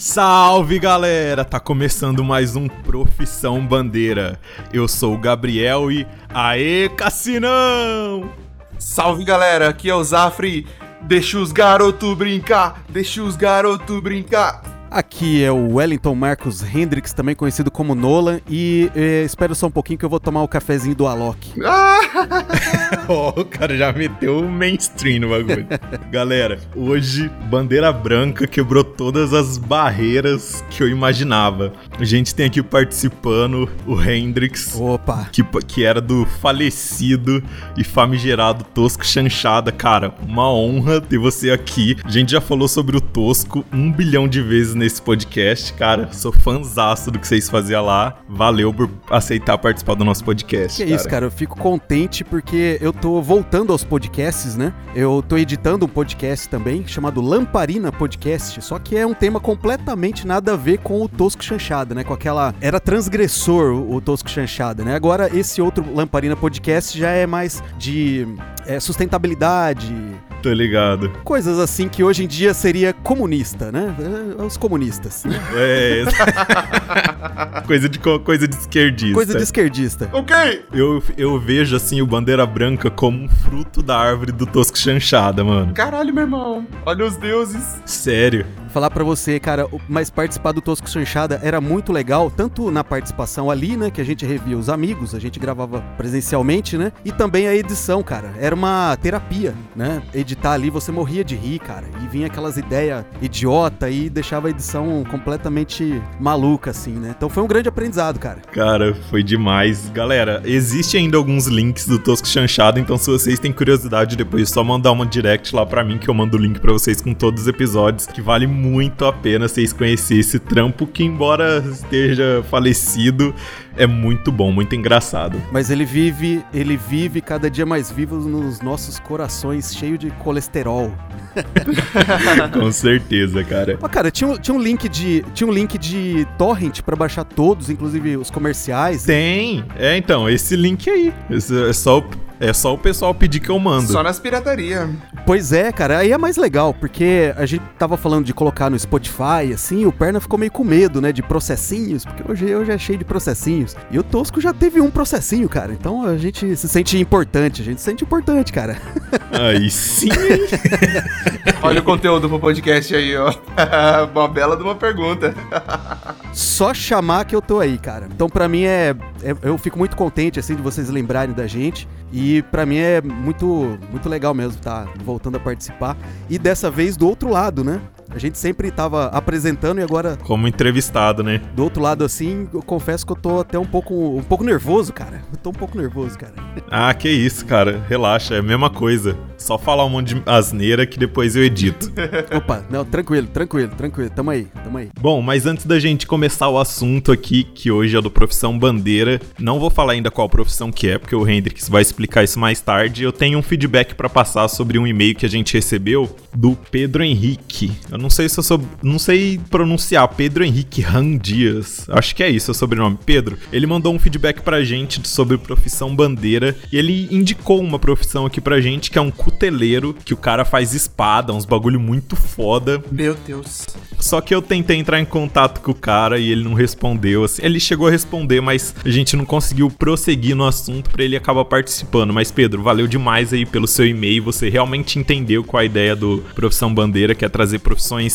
Salve galera! Tá começando mais um Profissão Bandeira. Eu sou o Gabriel e. Aê, Cassinão! Salve galera, aqui é o Zafre. Deixa os garotos brincar, deixa os garotos brincar. Aqui é o Wellington Marcos Hendricks, também conhecido como Nolan, e eh, espero só um pouquinho que eu vou tomar o cafezinho do Alok. Ó, o cara já meteu o mainstream no bagulho. Galera, hoje Bandeira Branca quebrou todas as barreiras que eu imaginava. A gente tem aqui participando o Hendrix, Opa! que, que era do falecido e famigerado Tosco Chanchada. Cara, uma honra ter você aqui. A gente já falou sobre o Tosco um bilhão de vezes nesse podcast. Cara, sou fãzaço do que vocês faziam lá. Valeu por aceitar participar do nosso podcast. Que é isso, cara, eu fico contente porque eu tô voltando aos podcasts, né? Eu tô editando um podcast também, chamado Lamparina Podcast, só que é um tema completamente nada a ver com o Tosco Chanchada, né? Com aquela... Era transgressor o, o Tosco Chanchada, né? Agora, esse outro Lamparina Podcast já é mais de é, sustentabilidade, Tô ligado. coisas assim que hoje em dia seria comunista, né? É, Os comunistas. né? É. coisa, de, co- coisa de esquerdista. Coisa de esquerdista. Ok, Eu, eu vejo, assim, o Bandeira Branca como um fruto da árvore do Tosco Chanchada, mano. caralho, meu irmão. Olha os deuses. Sério. Falar pra você, cara, o- mas participar do Tosco Chanchada era muito legal, tanto na participação ali, né, que a gente revia os amigos, a gente gravava presencialmente, né, e também a edição, cara. Era uma terapia, né? Editar ali, você morria de rir, cara, e vinha aquelas ideias idiota e deixava a edição completamente maluca, assim, né? Então foi um grande aprendizado, cara. Cara, foi demais. Galera, existe ainda alguns links do Tosco Chanchada, então se vocês têm curiosidade, depois é só mandar uma direct lá pra mim que eu mando o link pra vocês com todos os episódios, que vale muito a pena vocês conhecerem esse trampo que embora esteja falecido, é muito bom, muito engraçado. Mas ele vive, ele vive cada dia mais vivo nos nossos corações, cheio de colesterol. com certeza, cara. Mas, cara, tinha, um- tinha um link de. Tinha um link de torrent pra baixar todos, inclusive os comerciais. Tem. É, então, esse link aí. Esse é, só, o- é só o pessoal pedir que eu mando. Só nas pirataria. Pois é, cara, aí é mais legal, porque a gente tava falando de colocar no Spotify, assim, o Perna ficou meio com medo, né, de processinhos, porque hoje hoje é cheio de processinhos. E o Tosco já teve um processinho, cara. Então a gente se sente importante, a gente se sente importante, cara. Aí sim. Olha o conteúdo pro podcast aí, ó. uma bela de uma pergunta. Só chamar que eu tô aí, cara. Então pra mim é, é- eu fico muito contente assim de vocês lembrarem da gente e pra mim é muito muito legal mesmo tá voltando a participar e dessa vez do outro lado, né? A gente sempre tava apresentando e agora Como entrevistado, né? do outro lado assim, eu confesso que eu tô até um pouco um pouco nervoso, cara. Eu tô um pouco nervoso, cara. Ah, que isso, cara. Relaxa, é a mesma coisa. Só falar um monte de asneira que depois eu edito. Opa, não, tranquilo, tranquilo, tranquilo. Tamo aí, tamo aí. Bom, mas antes da gente começar o assunto aqui, que hoje é do Profissão Bandeira, não vou falar ainda qual profissão que é, porque o Hendrix vai explicar isso mais tarde. Eu tenho um feedback pra passar sobre um e-mail que a gente recebeu do Pedro Henrique. Eu não sei se eu sou, não sei pronunciar, Pedro Henrique Ram Dias. Acho que é isso o sobrenome. Pedro, ele mandou um feedback pra gente sobre profissão bandeira e ele indicou uma profissão aqui pra gente que é um cuteleiro, que o cara faz espada, uns bagulho muito foda. Meu Deus. Só que eu tentei entrar em contato com o cara e ele não respondeu. Assim, ele chegou a responder, mas a gente não conseguiu prosseguir no assunto pra ele acabar participando. Mas Pedro, valeu demais aí pelo seu e-mail. Você realmente entendeu qual a ideia do Profissão Bandeira, que é trazer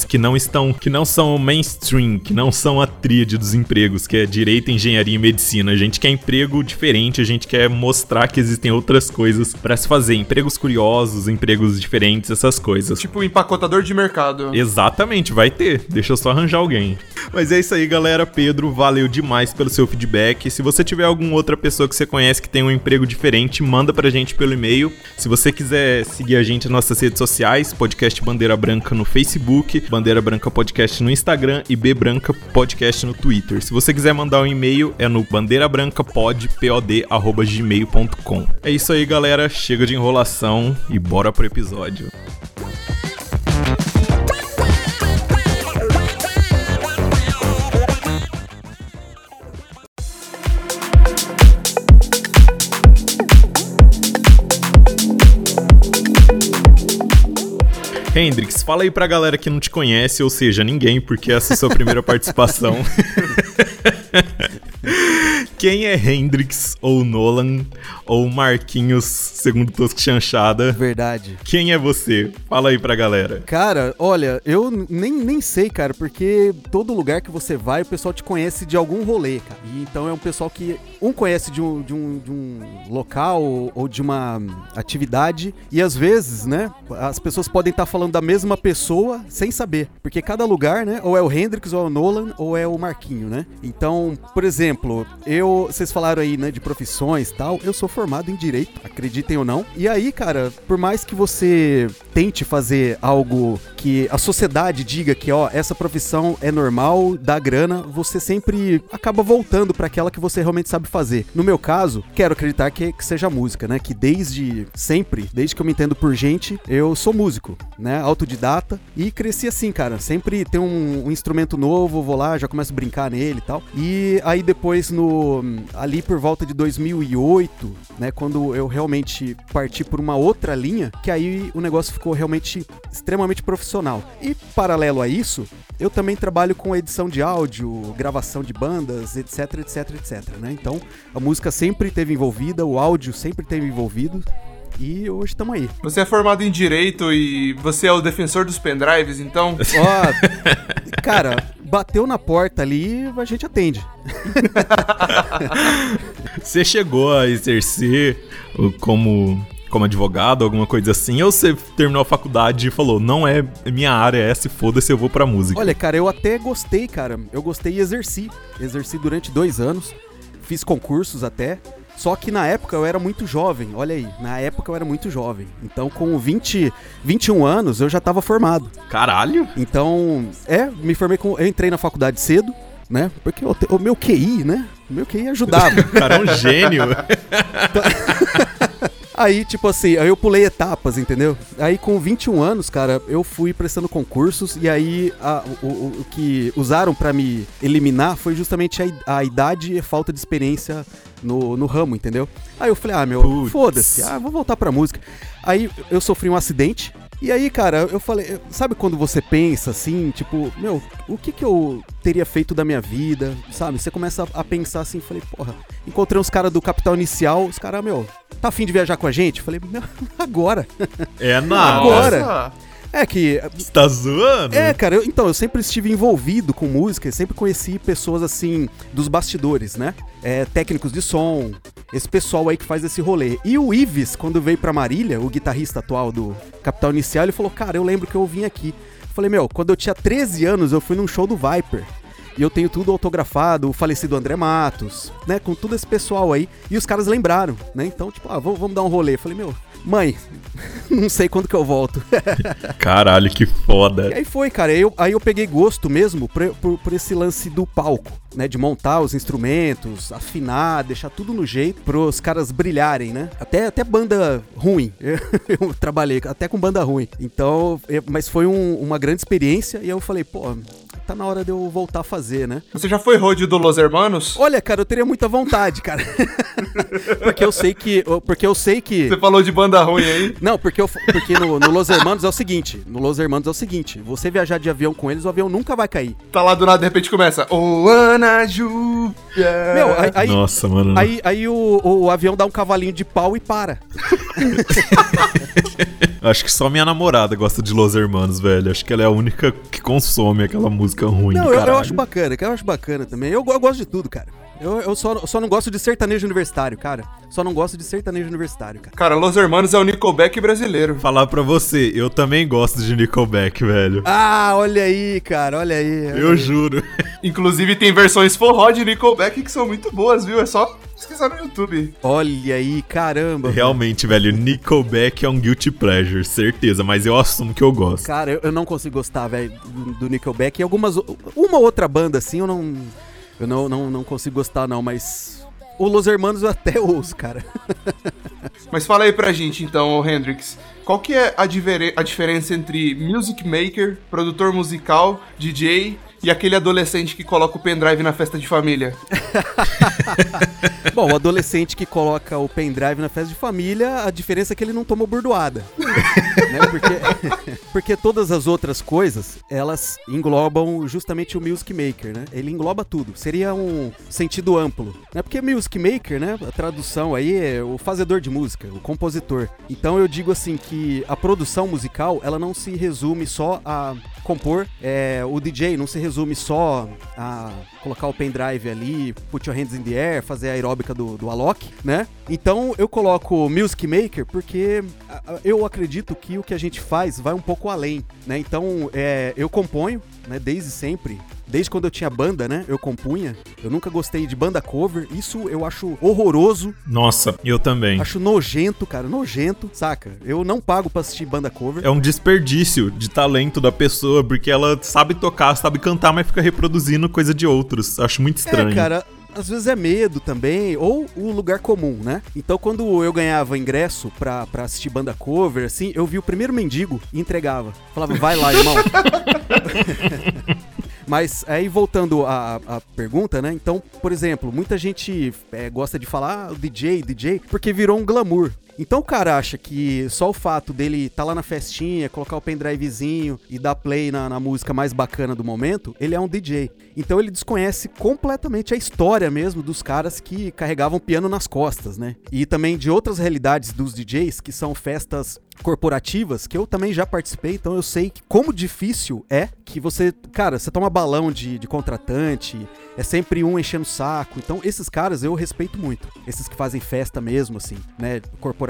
que não estão, que não são mainstream, que não são a tríade dos empregos, que é direito, engenharia e medicina. A gente quer emprego diferente, a gente quer mostrar que existem outras coisas pra se fazer, empregos curiosos, empregos diferentes, essas coisas. Tipo empacotador de mercado. Exatamente, vai ter. Deixa eu só arranjar alguém. Mas é isso aí, galera. Pedro, valeu demais pelo seu feedback. Se você tiver alguma outra pessoa que você conhece que tem um emprego diferente, manda pra gente pelo e-mail. Se você quiser seguir a gente nas nossas redes sociais, podcast Bandeira Branca no Facebook, Bandeira Branca Podcast no Instagram e B Branca Podcast no Twitter. Se você quiser mandar um e-mail, é no bandeirabrancapod.pod@gmail.com. É isso aí, galera. Chega de enrolação e bora pro episódio. Hendrix, fala aí pra galera que não te conhece, ou seja, ninguém, porque essa é a sua primeira participação. Quem é Hendrix ou Nolan ou Marquinhos, segundo Tosco Chanchada? Verdade. Quem é você? Fala aí pra galera. Cara, olha, eu nem, nem sei, cara, porque todo lugar que você vai, o pessoal te conhece de algum rolê, cara. E então é um pessoal que um conhece de um, de um, de um local ou de uma atividade e às vezes, né, as pessoas podem estar falando da mesma pessoa sem saber, porque cada lugar, né, ou é o Hendrix, ou é o Nolan, ou é o Marquinho, né? Então, por exemplo, eu, vocês falaram aí, né, de profissões tal, eu sou formado em direito, acreditem ou não. E aí, cara, por mais que você tente fazer algo que a sociedade diga que, ó, essa profissão é normal, dá grana, você sempre acaba voltando para aquela que você realmente sabe fazer. No meu caso, quero acreditar que, que seja música, né? Que desde sempre, desde que eu me entendo por gente, eu sou músico, né? Autodidata e cresci assim, cara. Sempre tem um, um instrumento novo, vou lá, já começo a brincar nele e tal. E aí depois no ali por volta de 2008, né, quando eu realmente parti por uma outra linha, que aí o negócio ficou realmente extremamente profissional. E paralelo a isso, eu também trabalho com edição de áudio, gravação de bandas, etc, etc, etc, né? Então, a música sempre esteve envolvida, o áudio sempre esteve envolvido. E hoje estamos aí. Você é formado em direito e você é o defensor dos pendrives, então? Ó, cara, bateu na porta ali, a gente atende. você chegou a exercer como como advogado, alguma coisa assim, ou você terminou a faculdade e falou, não é minha área é essa, foda-se, eu vou pra música? Olha, cara, eu até gostei, cara. Eu gostei e exerci. Exerci durante dois anos, fiz concursos até. Só que na época eu era muito jovem, olha aí, na época eu era muito jovem. Então com 20, 21 anos eu já estava formado. Caralho! Então, é, me formei com. Eu entrei na faculdade cedo, né? Porque o, o meu QI, né? O meu QI ajudava. o cara é um gênio. Aí, tipo assim, aí eu pulei etapas, entendeu? Aí com 21 anos, cara, eu fui prestando concursos e aí a, o, o, o, que usaram para me eliminar foi justamente a, a idade e a falta de experiência no, no ramo, entendeu? Aí eu falei, ah, meu, foda-se, ah, vou voltar pra música. Aí eu sofri um acidente, e aí, cara, eu falei, sabe quando você pensa assim, tipo, meu, o que que eu teria feito da minha vida, sabe? Você começa a pensar assim, falei, porra, encontrei uns caras do Capital Inicial, os caras, meu, tá afim de viajar com a gente? Falei, meu, agora. É nada. Agora. É que. Você tá zoando? É, cara, eu, então, eu sempre estive envolvido com música, sempre conheci pessoas assim, dos bastidores, né? É, técnicos de som, esse pessoal aí que faz esse rolê. E o Ives, quando veio pra Marília, o guitarrista atual do Capital Inicial, ele falou: Cara, eu lembro que eu vim aqui. falei, meu, quando eu tinha 13 anos, eu fui num show do Viper. E eu tenho tudo autografado, o falecido André Matos, né? Com todo esse pessoal aí. E os caras lembraram, né? Então, tipo, ah, vamos, vamos dar um rolê. Eu falei, meu, mãe, não sei quando que eu volto. Caralho, que foda. E aí foi, cara. Eu, aí eu peguei gosto mesmo por, por, por, esse lance do palco, né? De montar os instrumentos, afinar, deixar tudo no jeito pros caras brilharem, né? Até, até banda ruim. Eu, eu trabalhei até com banda ruim. Então, eu, mas foi um, uma grande experiência e eu falei, pô, tá na hora de eu voltar a fazer, né? Você já foi road do Los Hermanos? Olha, cara, eu teria muita vontade, cara. porque eu sei que. Porque eu sei que. Você falou de banda ruim aí? Não, porque, eu, porque no, no Los Hermanos é o seguinte: no Los Hermanos é o seguinte, você viajar de avião com eles, o avião nunca vai cair. Tá lá do nada, de repente começa. Ô, Ana Júlia. Meu, aí, aí, Nossa, mano. Aí, aí o, o avião dá um cavalinho de pau e para. Acho que só minha namorada gosta de Los Hermanos, velho. Acho que ela é a única que consome aquela música ruim. Não, eu, eu, acho bacana, eu acho bacana também. Eu, eu gosto de tudo, cara. Eu, eu só, só não gosto de sertanejo universitário, cara. Só não gosto de sertanejo universitário, cara. Cara, Los Hermanos é o Nickelback brasileiro. Falar pra você, eu também gosto de Nickelback, velho. Ah, olha aí, cara, olha aí. Olha eu aí. juro. Inclusive tem versões forró de Nickelback que são muito boas, viu? É só pesquisar no YouTube. Olha aí, caramba. Realmente, velho, Nickelback é um guilty pleasure, certeza, mas eu assumo que eu gosto. Cara, eu, eu não consigo gostar, velho, do, do Nickelback. E algumas. Uma outra banda assim, eu não eu não, não, não consigo gostar, não, mas. O Los Hermanos eu até ouço, cara. mas fala aí pra gente, então, Hendrix. Qual que é a, a diferença entre music maker, produtor musical, DJ E aquele adolescente que coloca o pendrive na festa de família? Bom, o adolescente que coloca o pendrive na festa de família, a diferença é que ele não tomou burdoada. né? porque, porque todas as outras coisas, elas englobam justamente o Music Maker, né? Ele engloba tudo. Seria um sentido amplo. Né? Porque Music Maker, né? A tradução aí é o fazedor de música, o compositor. Então eu digo assim que a produção musical, ela não se resume só a compor. É, o DJ não se resume só a colocar o pendrive ali, put your hands in the air, fazer a aeróbica do, do Alok, né? Então eu coloco Music Maker porque eu acredito que o que a gente faz vai um pouco além, né? Então é, eu componho, né, desde sempre Desde quando eu tinha banda, né? Eu compunha. Eu nunca gostei de banda cover. Isso eu acho horroroso. Nossa, eu também. Acho nojento, cara. Nojento, saca? Eu não pago pra assistir banda cover. É um desperdício de talento da pessoa, porque ela sabe tocar, sabe cantar, mas fica reproduzindo coisa de outros. Acho muito estranho. É, cara às vezes é medo também, ou o lugar comum, né? Então quando eu ganhava ingresso pra, pra assistir banda cover, assim, eu vi o primeiro mendigo e entregava. Falava, vai lá, irmão. Mas aí voltando à, à, pergunta, né? Então, por exemplo, muita gente é, gosta de falar ah, DJ, DJ, porque virou um glamour. Então o cara acha que só o fato dele estar tá lá na festinha, colocar o pendrivezinho e dar play na, na, música mais bacana do momento, ele é um DJ. Então ele desconhece completamente a história mesmo dos caras que carregavam piano nas costas, né? E também de outras realidades dos DJs, que são festas corporativas, que eu também já participei, então eu sei que como difícil é que você, cara, você toma balão de, de contratante, é sempre um enchendo o saco. Então, esses caras eu respeito muito. Esses que fazem festa mesmo, assim, né? Corporativa.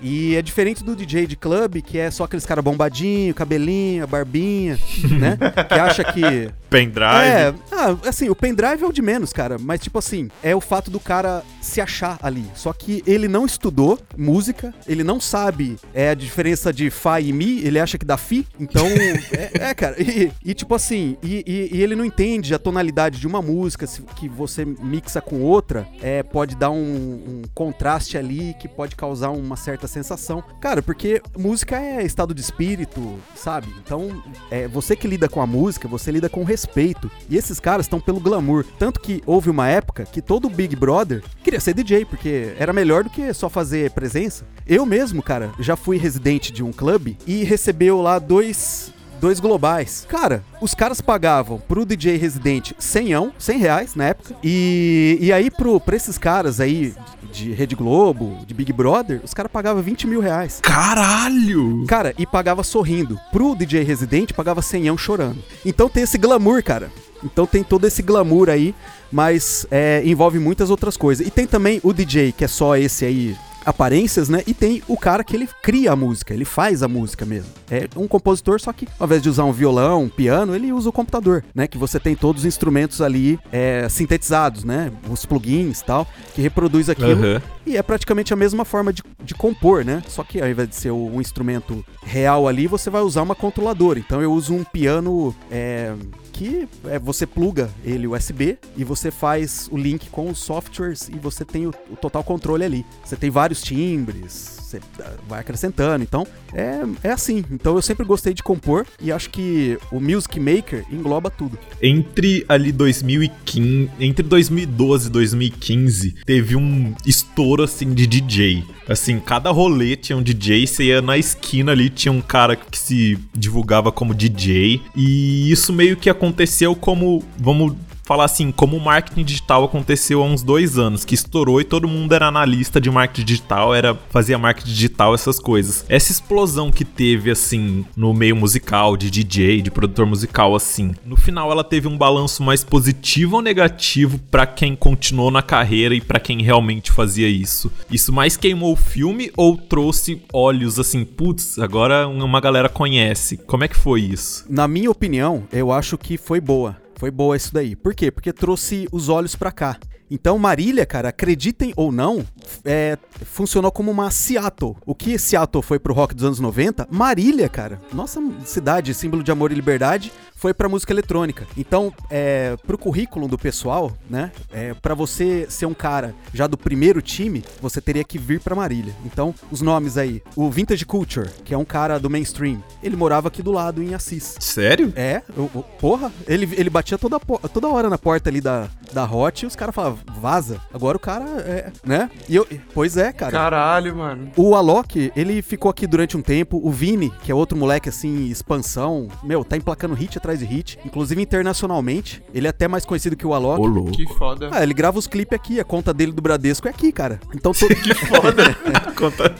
E é diferente do DJ de clube, que é só aqueles caras bombadinho, cabelinho, barbinha, né? Que acha que. Pendrive. É, ah, assim, o pendrive é o de menos, cara. Mas, tipo assim, é o fato do cara se achar ali. Só que ele não estudou música, ele não sabe é, a diferença de Fá e Mi, ele acha que dá Fi. Então, é, é, cara. E, e tipo assim, e, e, e ele não entende a tonalidade de uma música que você mixa com outra, é, pode dar um, um, contraste ali que pode causar uma certa sensação. Cara, porque música é estado de espírito, sabe? Então, é, você que lida com a música, você lida com respeito. E esses caras estão pelo glamour. Tanto que houve uma época que todo Big Brother queria ser DJ, porque era melhor do que só fazer presença. Eu mesmo, cara, já fui residente de um clube e recebeu lá dois dois globais. Cara, os caras pagavam pro DJ residente 100, 100 reais na época. E, e aí, pro, pra esses caras aí de Rede Globo, de Big Brother, os caras pagavam 20 mil reais. Caralho! Cara, e pagava sorrindo. Pro DJ residente, pagava 100 chorando. Então tem esse glamour, cara. Então tem todo esse glamour aí, mas é, envolve muitas outras coisas. E tem também o DJ, que é só esse aí aparências, né? E tem o cara que ele cria a música, ele faz a música mesmo. É um compositor, só que ao invés de usar um violão, um piano, ele usa o computador, né? Que você tem todos os instrumentos ali é, sintetizados, né? Os plugins tal, que reproduz aquilo. Uhum. E é praticamente a mesma forma de, de compor, né? Só que ao invés de ser um instrumento real ali, você vai usar uma controladora. Então eu uso um piano. É, que é, você pluga ele USB e você faz o link com os softwares e você tem o, o total controle ali. Você tem vários timbres, você vai acrescentando. Então, é, é assim. Então, eu sempre gostei de compor e acho que o Music Maker engloba tudo. Entre ali 2015, entre 2012 e 2015, teve um estouro assim de DJ. Assim, cada rolê tinha um DJ, você ia na esquina ali, tinha um cara que se divulgava como DJ. E isso meio que aconteceu como, vamos falar assim, como o marketing digital aconteceu há uns dois anos, que estourou e todo mundo era analista de marketing digital, era fazia marketing digital, essas coisas. Essa explosão que teve, assim, no meio musical, de DJ, de produtor musical, assim, no final ela teve um balanço mais positivo ou negativo para quem continuou na carreira e para quem realmente fazia isso? Isso mais queimou o filme ou trouxe olhos assim, putz, agora uma galera conhece? Como é que foi isso? Na minha opinião, eu acho que foi boa foi boa isso daí. Por quê? Porque trouxe os olhos para cá. Então, Marília, cara, acreditem ou não, é, funcionou como uma Seattle. O que Seattle foi pro rock dos anos 90, Marília, cara, nossa cidade, símbolo de amor e liberdade, foi pra música eletrônica. Então, é, pro currículo do pessoal, né? É, para você ser um cara já do primeiro time, você teria que vir pra Marília. Então, os nomes aí. O Vintage Culture, que é um cara do mainstream. Ele morava aqui do lado, em Assis. Sério? É, eu- eu- porra, ele, ele batia toda, toda hora na porta ali da, da Hot e os caras falavam, vaza. Agora o cara é, né? E eu, pois é, cara. Caralho, mano. O Alok, ele ficou aqui durante um tempo. O Vini, que é outro moleque assim, expansão, meu, tá emplacando hit atrás de hit, inclusive internacionalmente. Ele é até mais conhecido que o Alok. Ô, louco. Que foda. Ah, ele grava os clipes aqui, a conta dele do Bradesco é aqui, cara. Então, to- Conta-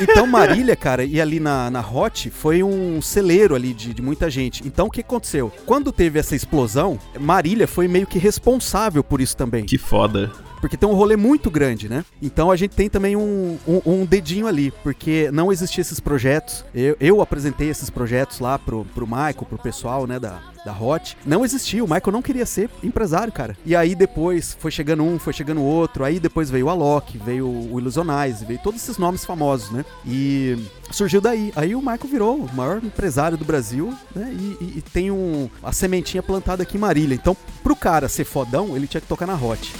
então Marília, cara, e ali na, na Hot foi um celeiro ali de, de muita gente. Então o que aconteceu? Quando teve essa explosão, Marília foi meio que responsável por isso também. Que foda. Porque tem um rolê muito grande, né? Então a gente tem também um, um, um dedinho ali, porque não existiam esses projetos. Eu, eu apresentei esses projetos lá pro, pro Michael, pro pessoal, né, da, da Hot. Não existia, o Michael não queria ser empresário, cara. E aí depois foi chegando um, foi chegando outro. Aí depois veio o Alok, veio o Ilusionize, veio todos esses nomes famosos, né? E surgiu daí. Aí o Michael virou o maior empresário do Brasil, né? E, e- e tem um, a sementinha plantada aqui em Marília. Então, pro cara ser fodão, ele tinha que tocar na Hot.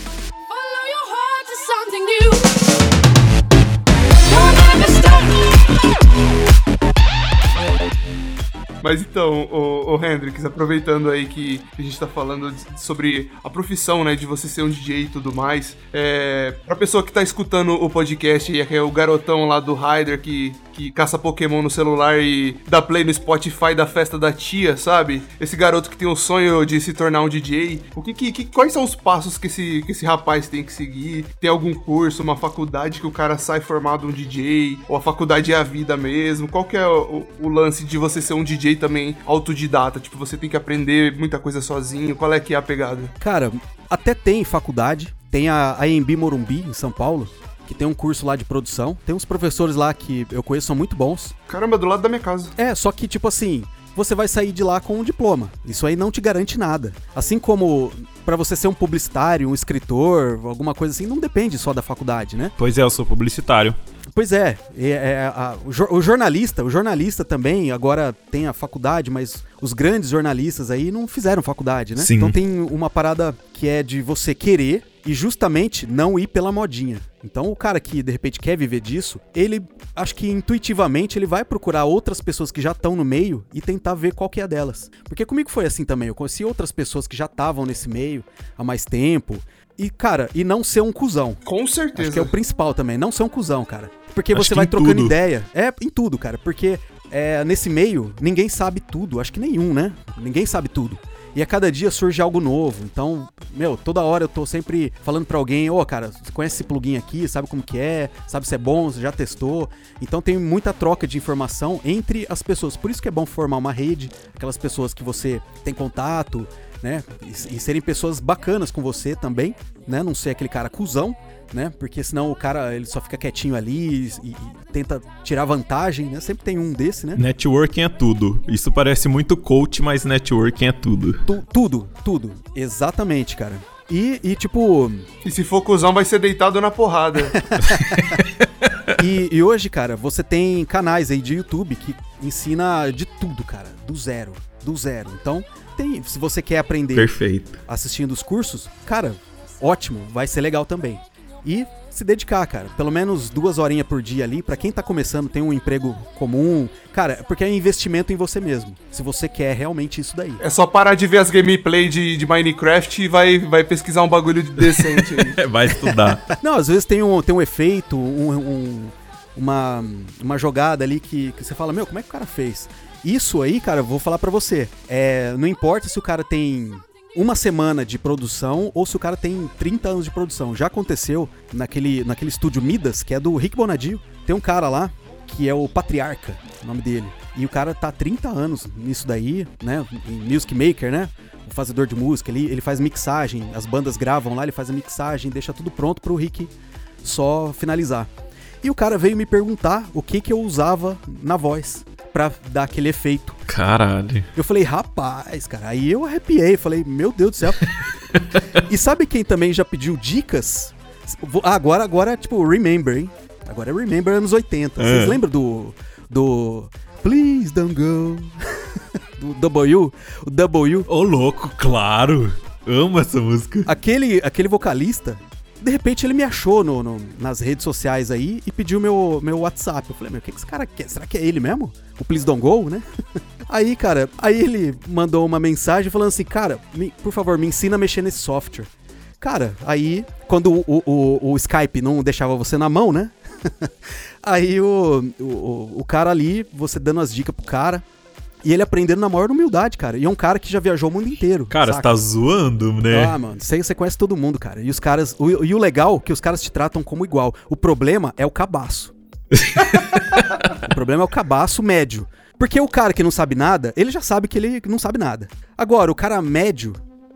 Mas então, o, o Hendrix, aproveitando aí que a gente tá falando de- sobre a profissão, né, de você ser um DJ e tudo mais, é, pra pessoa que tá escutando o podcast que é o garotão lá do Ryder que, que caça Pokémon no celular e dá play no Spotify da festa da tia, sabe? Esse garoto que tem o sonho de se tornar um DJ, o que, que, quais são os passos que esse, que esse rapaz tem que seguir? Tem algum curso, uma faculdade que o cara sai formado um DJ? Ou a faculdade é a vida mesmo? Qual que é o, o lance de você ser um DJ também autodidata? Tipo, você tem que aprender muita coisa sozinho? Qual é que é a pegada? Cara, até tem faculdade. Tem a AMB Morumbi, em São Paulo, que tem um curso lá de produção. Tem uns professores lá que eu conheço, são muito bons. Caramba, do lado da minha casa. É, só que, tipo assim, você vai sair de lá com um diploma. Isso aí não te garante nada. Assim como pra você ser um publicitário, um escritor, alguma coisa assim, não depende só da faculdade, né? Pois é, eu sou publicitário. Pois é, é, é, a- o, o jornalista, o jornalista também agora tem a faculdade, mas os grandes jornalistas aí não fizeram faculdade, né? Sim. Então tem uma parada que é de você querer e justamente não ir pela modinha. Então o cara que de repente quer viver disso, ele acho que intuitivamente ele vai procurar outras pessoas que já estão no meio e tentar ver qual que é delas. Porque comigo foi assim também, eu conheci outras pessoas que já estavam nesse meio há mais tempo. E, cara, e não ser um cuzão. Com Acho certeza. que é o principal também, não ser um cuzão, cara. Porque Acho você vai trocando tudo. ideia. É, em tudo, cara. Porque é, nesse meio, ninguém sabe tudo. Acho que nenhum, né? Ninguém sabe tudo. E a cada dia surge algo novo. Então, meu, toda hora eu tô sempre falando pra alguém, ô, cara, você conhece esse plugin aqui, sabe como que é, sabe se é bom, você já testou. Então tem muita troca de informação entre as pessoas. Por isso que é bom formar uma rede, aquelas pessoas que você tem contato, né? E, e serem pessoas bacanas com você também, né? Não ser aquele cara cuzão, né? Porque senão o cara ele só fica quietinho ali e, e tenta tirar vantagem, né? Sempre tem um desse, né? Networking é tudo. Isso parece muito coach, mas networking é tudo. Tu- tudo, tudo. Exatamente, cara. E, e, tipo, E se for cuzão, vai ser deitado na porrada. e, e hoje, cara, você tem canais aí de YouTube que ensina de tudo, cara, do zero, do zero. Então, tem, se você quer aprender Perfeito. assistindo os cursos, cara, ótimo, vai ser legal também. E se dedicar, cara, pelo menos duas horinhas por dia ali, pra quem tá começando, tem um emprego comum, cara, porque é investimento em você mesmo. Se você quer realmente isso daí. é só parar de ver as gameplay de, de Minecraft e vai, vai pesquisar um bagulho de decente aí. Vai estudar. Não, às vezes tem um, tem um efeito, um- um- uma, uma jogada ali que, que você fala, meu, como é que o cara fez? Isso aí, cara, eu vou falar pra você. É, não importa se o cara tem uma semana de produção ou se o cara tem 30 anos de produção. Já aconteceu naquele, naquele estúdio Midas, que é do Rick Bonadio. Tem um cara lá que é o Patriarca, o nome dele. E o cara tá há 30 anos nisso daí, né? Em Music Maker, né? O fazedor de música, ele, ele faz mixagem, as bandas gravam lá, ele faz a mixagem, deixa tudo pronto pro Rick só finalizar. E o cara veio me perguntar o que que eu usava na voz pra dar aquele efeito. Caralho. Eu falei, rapaz, cara, aí eu arrepiei, falei, meu Deus do céu. e sabe quem também já pediu dicas? Ah, Agora, agora, tipo, Remember, hein? Agora é Remember anos 80. Vocês É. lembram do. do. Please don't go. Do W, o W. Ô, louco, claro. Amo essa música. Aquele, aquele vocalista, de repente ele me achou no, no- nas redes sociais aí e pediu meu, meu WhatsApp. Eu falei, meu, o que, que esse cara quer? Será que é ele mesmo? O Please Don't Go, né? Aí, cara, aí ele mandou uma mensagem falando assim, cara, me- por favor, me ensina a mexer nesse software. Cara, aí, quando o, o, o- Skype não deixava você na mão, né? aí o, o, o cara ali, você dando as dicas pro cara, e ele aprendendo na maior humildade, cara. E é um cara que já viajou o mundo inteiro. Cara, você saca? tá zoando, né? Ah, mano, você, você conhece todo mundo, cara. E os caras. O, e o legal é que os caras te tratam como igual. O problema é o cabaço. o problema é o cabaço médio. Porque o cara que não sabe nada, ele já sabe que ele não sabe nada. Agora, o cara médio,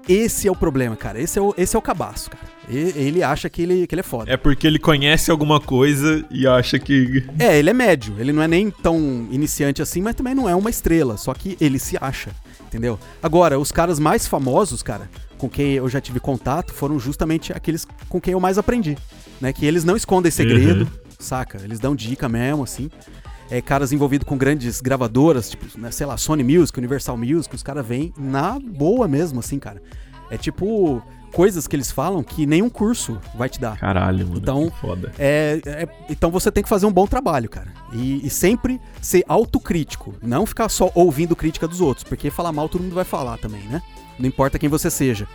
esse é o problema, cara. Esse é o, esse é o cabaço, cara. Ele acha que ele, que ele é foda. É porque ele conhece alguma coisa e acha que. É, ele é médio. Ele não é nem tão iniciante assim, mas também não é uma estrela. Só que ele se acha, entendeu? Agora, os caras mais famosos, cara, com quem eu já tive contato, foram justamente aqueles com quem eu mais aprendi. Né? Que eles não escondem segredo, Uhum. saca? Eles dão dica mesmo, assim. É, caras envolvidos com grandes gravadoras, tipo, né, sei lá, Sony Music, Universal Music, os caras vêm na boa mesmo, assim, cara. É tipo coisas que eles falam que nenhum curso vai te dar. Caralho, mano. Então, foda. É, é- então você tem que fazer um bom trabalho, cara. E, e sempre ser autocrítico. Não ficar só ouvindo crítica dos outros. Porque falar mal todo mundo vai falar também, né? Não importa quem você seja.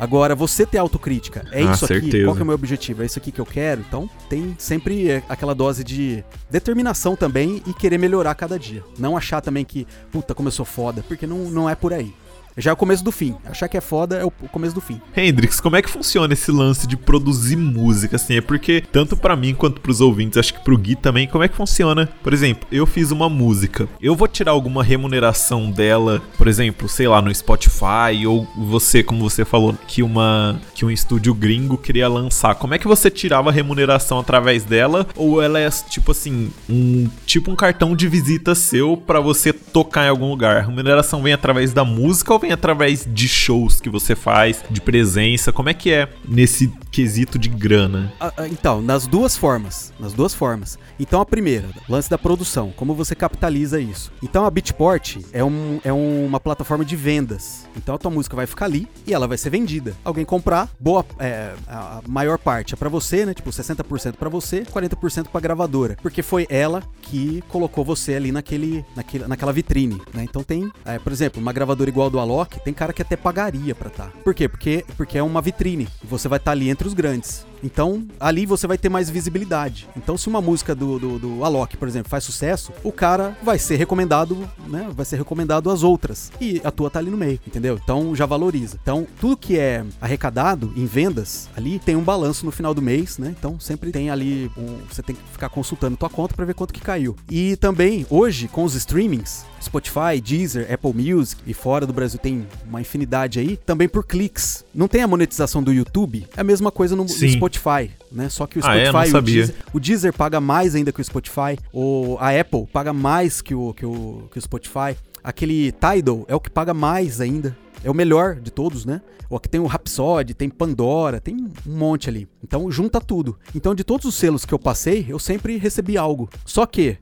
Agora, você ter autocrítica. É Ah, isso aqui? certeza. Qual é o meu objetivo? É isso aqui que eu quero? Então, tem sempre é, aquela dose de determinação também e querer melhorar cada dia. Não achar também que, puta, como eu sou foda. Porque não, não é por aí. Já é o começo do fim. Achar que é foda é o começo do fim. Hendrix, como é que funciona esse lance de produzir música, assim? É porque, tanto pra mim quanto pros ouvintes, acho que pro Gui também, como é que funciona? Por exemplo, eu fiz uma música. Eu vou tirar alguma remuneração dela, por exemplo, sei lá, no Spotify, ou você, como você falou, que uma que um estúdio gringo queria lançar. Como é que você tirava a remuneração através dela? Ou ela é, tipo assim, um tipo um cartão de visita seu pra você tocar em algum lugar? A remuneração vem através da música ou vem através de shows que você faz, de presença? Como é que é nesse quesito de grana? Ah, ah, Então, nas duas formas. Nas duas formas. Então, a primeira, lance da produção. Como você capitaliza isso? Então, a Beatport é, um, é uma plataforma de vendas. Então, a tua música vai ficar ali e ela vai ser vendida. Alguém comprar, boa, é, a maior parte é pra você, né? Tipo, 60% pra você, 40% pra gravadora. Porque foi ela que colocou você ali naquele, naquele, naquela vitrine, né? Então, tem, é, por exemplo, uma gravadora igual do Alok, tem cara que até pagaria pra estar. Por quê? Porque, porque é uma vitrine. Você vai estar ali entre os grandes. Então, ali você vai ter mais visibilidade. Então, se uma música do, do, do Alok, por exemplo, faz sucesso, o cara vai ser recomendado, né? Vai ser recomendado às outras. E a tua tá ali no meio, entendeu? Então, já valoriza. Então, tudo que é arrecadado em vendas, ali tem um balanço no final do mês, né? Então, sempre tem ali, um- você tem que ficar consultando tua conta pra ver quanto que caiu. E também, hoje, com os streamings, Spotify, Deezer, Apple Music e fora do Brasil tem uma infinidade aí, também por cliques. Não tem a monetização do YouTube, é a mesma coisa no, no Sim. Spotify, né? Só que o Ah, é? Spotify, o, sabia. Deezer, o Deezer paga mais ainda que o Spotify, o, a Apple paga mais que o, que, o, que o Spotify, aquele Tidal é o que paga mais ainda. É o melhor de todos, né? O aqui tem o Rhapsody, tem Pandora, tem um monte ali. Então junta tudo. Então de todos os selos que eu passei, eu sempre recebi algo. Só que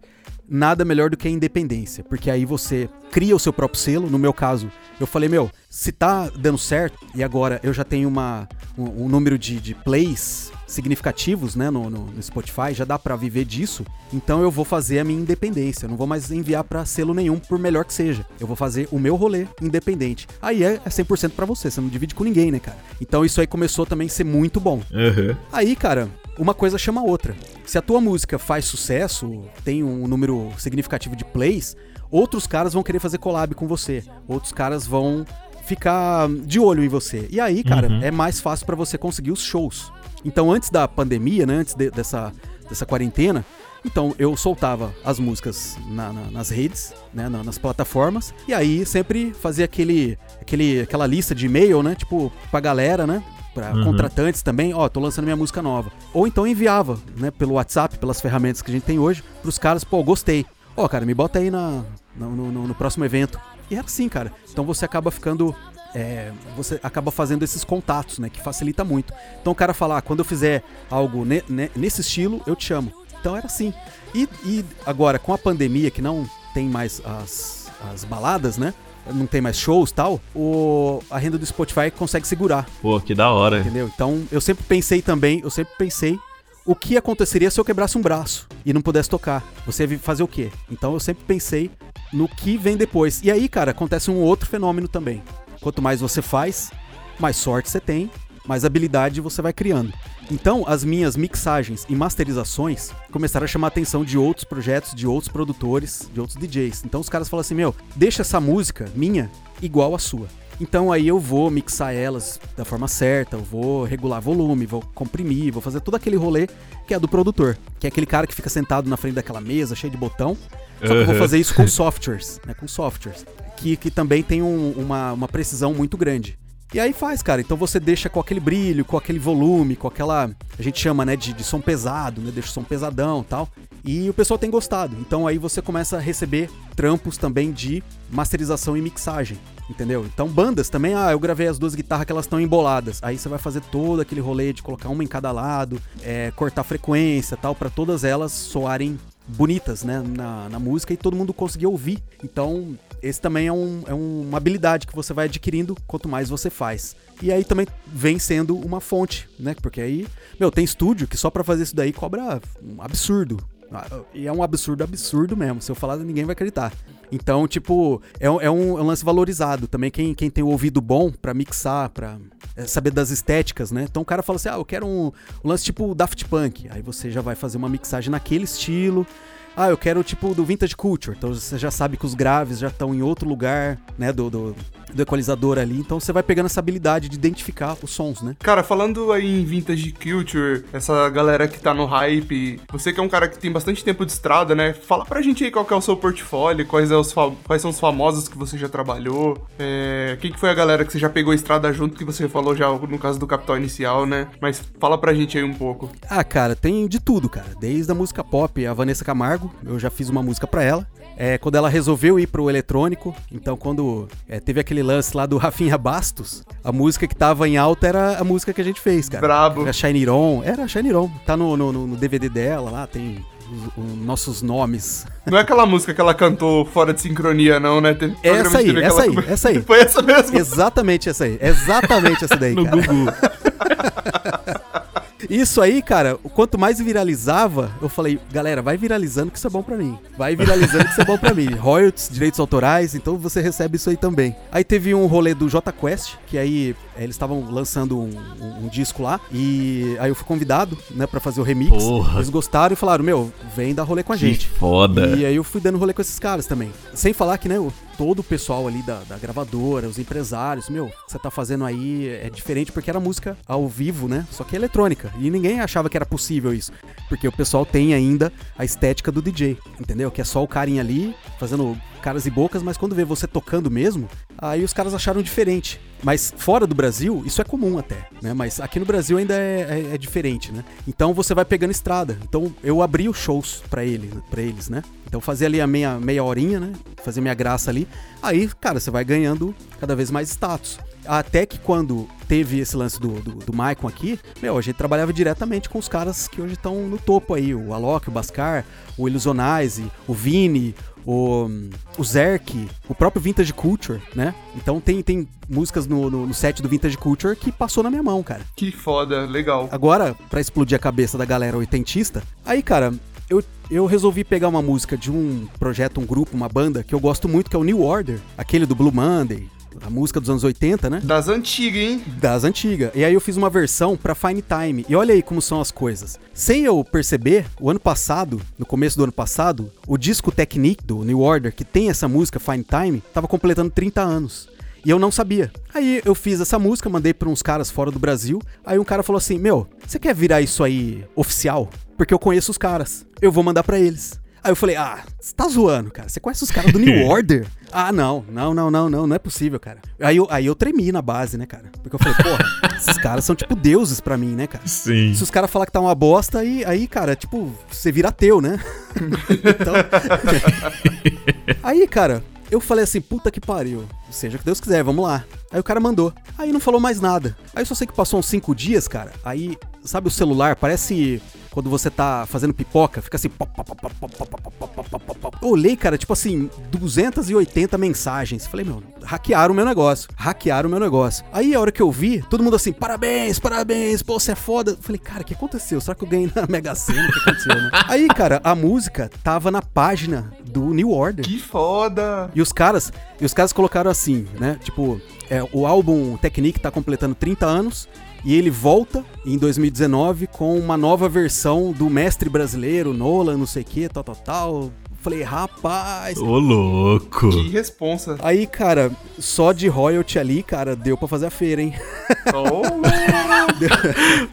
nada melhor do que a independência, porque aí você cria o seu próprio selo. No meu caso, eu falei, meu, se tá dando certo e agora eu já tenho uma, um, um número de, de plays significativos, né, no, no- no Spotify, já dá pra viver disso. Então eu vou fazer a minha independência, eu não vou mais enviar pra selo nenhum, por melhor que seja. Eu vou fazer o meu rolê independente. Aí é, é 100% pra você, você não divide com ninguém, né, cara? Então isso aí começou também a ser muito bom. Aham. Aí, cara, uma coisa chama a outra. Se a tua música faz sucesso, tem um número significativo de plays, outros caras vão querer fazer collab com você. Outros caras vão ficar de olho em você. E aí, cara, Uhum. é mais fácil pra você conseguir os shows. Então, antes da pandemia, né, antes de- dessa, dessa quarentena, então eu soltava as músicas na- na- nas redes, né, na- nas plataformas, e aí sempre fazia aquele, aquele, aquela lista de e-mail, né, tipo, pra galera, né, pra Uhum. contratantes também, ó, tô lançando minha música nova. Ou então enviava, né, pelo WhatsApp, pelas ferramentas que a gente tem hoje, pros caras, pô, gostei. Ó, cara, me bota aí na, no, no- no- no próximo evento. E era assim, cara. Então você acaba ficando. é, você acaba fazendo esses contatos, né? Que facilita muito. Então o cara fala, ah, quando eu fizer algo ne- ne- nesse estilo, eu te chamo. Então era assim. E, e agora, com a pandemia, que não tem mais as, as baladas, né? Não tem mais shows e tal, o, a renda do Spotify consegue segurar, Pô, que da hora. entendeu? Então eu sempre pensei também, eu sempre pensei o que aconteceria se eu quebrasse um braço e não pudesse tocar. Você ia fazer o quê? Então eu sempre pensei no que vem depois. E aí, cara, acontece um outro fenômeno também. Quanto mais você faz, mais sorte você tem, mais habilidade você vai criando. Então, as minhas mixagens e masterizações começaram a chamar a atenção de outros projetos, de outros produtores, de outros DJs. Então, os caras falam assim: meu, deixa essa música minha igual a sua. Então aí eu vou mixar elas da forma certa, eu vou regular volume, vou comprimir, vou fazer todo aquele rolê que é do produtor, que é aquele cara que fica sentado na frente daquela mesa cheio de botão. Só que eu vou fazer isso com softwares, né? Com softwares. Que, que também tem um- uma, uma precisão muito grande. E aí faz, cara. Então você deixa com aquele brilho, com aquele volume, com aquela. A gente chama, né, de, de som pesado, né? Deixa o som pesadão tal. E o pessoal tem gostado. Então aí você começa a receber trampos também de masterização e mixagem. Entendeu? Então, bandas também, ah, eu gravei as duas guitarras que elas estão emboladas. Aí você vai fazer todo aquele rolê de colocar uma em cada lado, é, cortar frequência tal, pra todas elas soarem bonitas, né, na, na música e todo mundo conseguir ouvir. Então, esse também é, um- é uma habilidade que você vai adquirindo quanto mais você faz. E aí também vem sendo uma fonte, né? Porque aí, meu, tem estúdio que só pra fazer isso daí cobra um absurdo. Ah, E é um absurdo, absurdo mesmo. Se eu falar, ninguém vai acreditar. Então, tipo, é, um- é um, é um lance valorizado. Também quem, quem tem o ouvido bom pra mixar, pra é, saber das estéticas, né? Então o cara fala assim: ah, eu quero um, um lance tipo Daft Punk. Aí você já vai fazer uma mixagem naquele estilo. Ah, eu quero tipo do Vintage Culture. Então você já sabe que os graves já estão em outro lugar, né? Do, do, do equalizador ali. Então você vai pegando essa habilidade de identificar os sons, né? Cara, falando aí em Vintage Culture, essa galera que tá no hype, você que é um cara que tem bastante tempo de estrada, né? Fala pra gente aí qual é o seu portfólio, quais, é os quais são os famosos que você já trabalhou, é... quem que foi a galera que você já pegou estrada junto, que você falou já no caso do Capital Inicial, né? Mas fala pra gente aí um pouco. Ah, cara, tem de tudo, cara. Desde a música pop, a Vanessa Camargo, eu já fiz uma música pra ela. É, quando ela resolveu ir pro eletrônico, então quando é, teve aquele lance lá do Rafinha Bastos, a música que tava em alta era a música que a gente fez, cara. Brabo. Era Shiny On, era Shiny On. Tá no, no, no DVD dela lá, tem os, os nossos nomes. Não é aquela música que ela cantou fora de sincronia, não, né? Teve programa Essa aí, essa aí, essa aí. Foi essa mesmo? Exatamente essa aí, exatamente essa daí, No cara. Gugu. Isso aí, cara, o quanto mais viralizava, eu falei, galera, vai viralizando que isso é bom pra mim. Vai viralizando que isso é bom pra mim. Royalties, direitos autorais, então você recebe isso aí também. Aí teve um rolê do J Quest, que aí eles estavam lançando um, um- um disco lá, e aí eu fui convidado, né, pra fazer o remix. Porra. Eles gostaram e falaram, meu, vem dar rolê com a Que gente. foda. E aí eu fui dando rolê com esses caras também. Sem falar que, né, o- todo o pessoal ali da, da gravadora, os empresários, meu, o que você tá fazendo aí é diferente porque era música ao vivo, né? Só que é eletrônica. E ninguém achava que era possível isso. Porque o pessoal tem ainda a estética do DJ, entendeu? Que é só o carinha ali fazendo caras e bocas, mas quando vê você tocando mesmo, aí os caras acharam diferente. Mas fora do Brasil, isso é comum até, né? Mas aqui no Brasil ainda é, é- é diferente, né? Então você vai pegando estrada. Então eu abri os shows pra ele, para eles, né? Então fazia ali a meia, meia horinha, né? Fazia minha graça ali. Aí, cara, você vai ganhando cada vez mais status. Até que quando teve esse lance do, do, do Maicon aqui, meu, a gente trabalhava diretamente com os caras que hoje estão no topo aí. O Alok, o Bascar, o Illusionize, o Vini, o, o Zerk, o próprio Vintage Culture, né? Então tem, tem músicas no, no, no set do Vintage Culture que passou na minha mão, cara. Que foda, legal. Agora, pra explodir a cabeça da galera oitentista, aí, cara, eu, eu resolvi pegar uma música de um projeto, um grupo, uma banda que eu gosto muito, que é o New Order, aquele do Blue Monday, a música dos anos 80, né? Das antigas, hein? Das antigas. E aí eu fiz uma versão pra Fine Time. E olha aí como são as coisas. Sem eu perceber, o ano passado, no começo do ano passado, o disco Technique do New Order, que tem essa música Fine Time, tava completando 30 anos. E eu não sabia. Aí eu fiz essa música, mandei pra uns caras fora do Brasil. Aí um cara falou assim: Meu, você quer virar isso aí oficial? Porque eu conheço os caras. Eu vou mandar pra eles. Aí eu falei, ah, você tá zoando, cara. Você conhece os caras do New Order? ah, não, não, não, não, não, não é possível, cara. Aí eu, aí eu tremi na base, né, cara? Porque eu falei, porra, esses caras são tipo deuses pra mim, né, cara? Sim. Se os caras falar que tá uma bosta, aí, aí, cara, tipo, você vira ateu, né? então. aí, cara, eu falei assim, puta que pariu. Seja que Deus quiser, vamos lá. Aí o cara mandou. Aí não falou mais nada. Aí eu só sei que passou uns 5 dias, cara. Aí, sabe o celular? Parece quando você tá fazendo pipoca, fica assim. Eu olhei, cara, tipo assim, 280 mensagens. Falei, meu, hackearam o meu negócio. Hackearam o meu negócio. Aí a hora que eu vi, todo mundo assim, parabéns, parabéns, pô, você é foda. Falei, cara, o que aconteceu? Será que eu ganhei na Mega Sena? O que aconteceu, né? Aí, cara, a música tava na página do New Order. Que foda! E os caras, e os caras colocaram assim, né? Tipo, é, o álbum Technique tá completando 30 anos e ele volta em 2019 com uma nova versão do mestre brasileiro, Nolan, não sei o que, tal, tal, tal. Falei, rapaz. Ô, louco. Que responsa. Aí, cara, só de royalty ali, cara, deu pra fazer a feira, hein? Oh,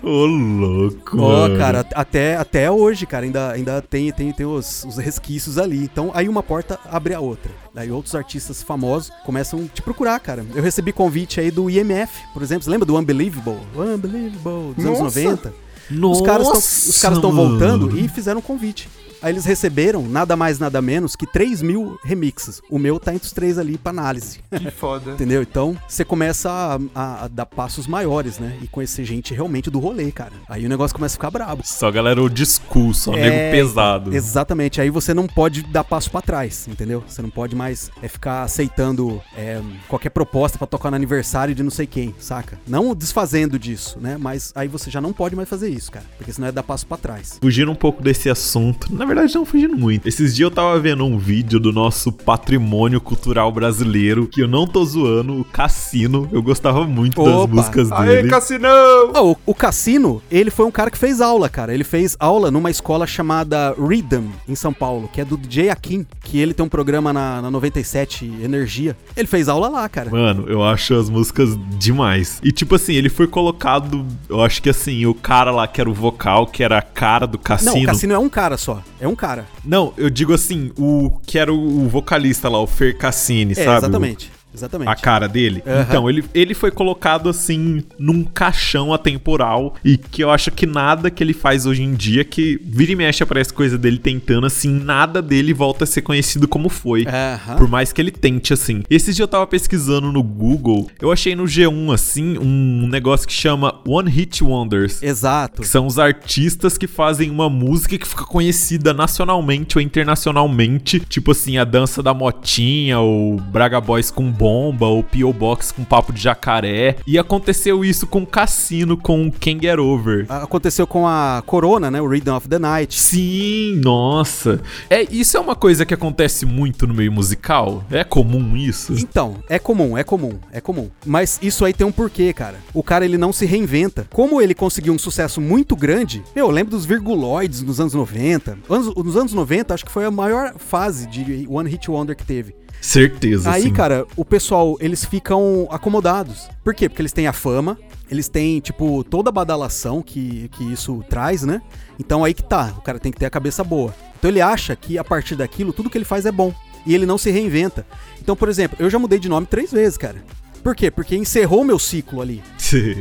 Ô, louco. Ó, cara, até, até hoje, cara, ainda, ainda tem, tem, tem os, os resquícios ali. Então, aí uma porta abre a outra. Daí outros artistas famosos começam a te procurar, cara. Eu recebi convite aí do IMF, por exemplo. Você lembra do Unbelievable? Unbelievable, dos anos Nossa! 90. Os caras tão- os caras estão voltando e fizeram um convite. Aí eles receberam nada mais, nada menos que 3 mil remixes. O meu tá entre os três ali pra análise. que foda. Entendeu? Então, você começa a, a- a dar passos maiores, né? E conhecer gente realmente do rolê, cara. Aí o negócio começa a ficar brabo. Só galera school, só É, nego pesado. Exatamente. Aí você não pode dar passo pra trás, entendeu? Você não pode mais é, ficar aceitando é, qualquer proposta pra tocar no aniversário de não sei quem, saca? Não desfazendo disso, né? Mas aí você já não pode mais fazer isso, cara. Porque senão é dar passo pra trás. Fugindo um pouco desse assunto. Na verdade, não fugindo muito. Esses dias eu tava vendo um vídeo do nosso patrimônio cultural brasileiro, que eu não tô zoando, o Cassino. Eu gostava muito das Opa. músicas Aê, dele. Cassinão! Ah, o, o Cassino, ele foi um cara que fez aula, cara. Ele fez aula numa escola chamada Rhythm, em São Paulo, que é do DJ Akin, que ele tem um programa na, na 97 Energia. Ele fez aula lá, cara. Mano, eu acho as músicas demais. E tipo assim, ele foi colocado, eu acho que assim, o cara lá que era o vocal, que era a cara do Não, Cassino. o Cassino é um cara só. É um cara. Não, eu digo assim, o que era o vocalista lá, o Fer Cassini, É, sabe? exatamente. Exatamente. A cara dele. Aham. Então, ele, ele foi colocado assim num caixão atemporal e que eu acho que nada que ele faz hoje em dia, que vira e mexe aparece coisa dele tentando, assim, nada dele volta a ser conhecido como foi. Aham. Por mais que ele tente, assim. Esses dias eu tava pesquisando no Google, eu achei no G1, assim, um negócio que chama One Hit Wonders. Exato. São os artistas que fazem uma música que fica conhecida nacionalmente ou internacionalmente. Tipo assim, a dança da motinha, ou Braga Boys com bomba, ou P.O. Box com papo de jacaré. E aconteceu isso com Cassino, com Can Get Over. Aconteceu com a Corona, né? O Rhythm of the Night. Sim, nossa. É, isso é uma coisa que acontece muito no meio musical? É comum isso? Então, é comum, é comum, é comum. Mas isso aí tem um porquê, cara. O cara, ele não se reinventa. Como ele conseguiu um sucesso muito grande, meu, eu lembro dos virguloides nos anos 90. Anos- nos anos 90, acho que foi a maior fase de One Hit Wonder que teve. Certeza, Aí, sim. cara, o pessoal, eles ficam acomodados. Por quê? Porque eles têm a fama, eles têm, tipo, toda a badalação que, que isso traz, né? Então aí que tá, o cara tem que ter a cabeça boa. Então ele acha que a partir daquilo, tudo que ele faz é bom. E ele não se reinventa. Então, por exemplo, eu já mudei de nome três vezes, cara. Por quê? Porque encerrou meu ciclo ali.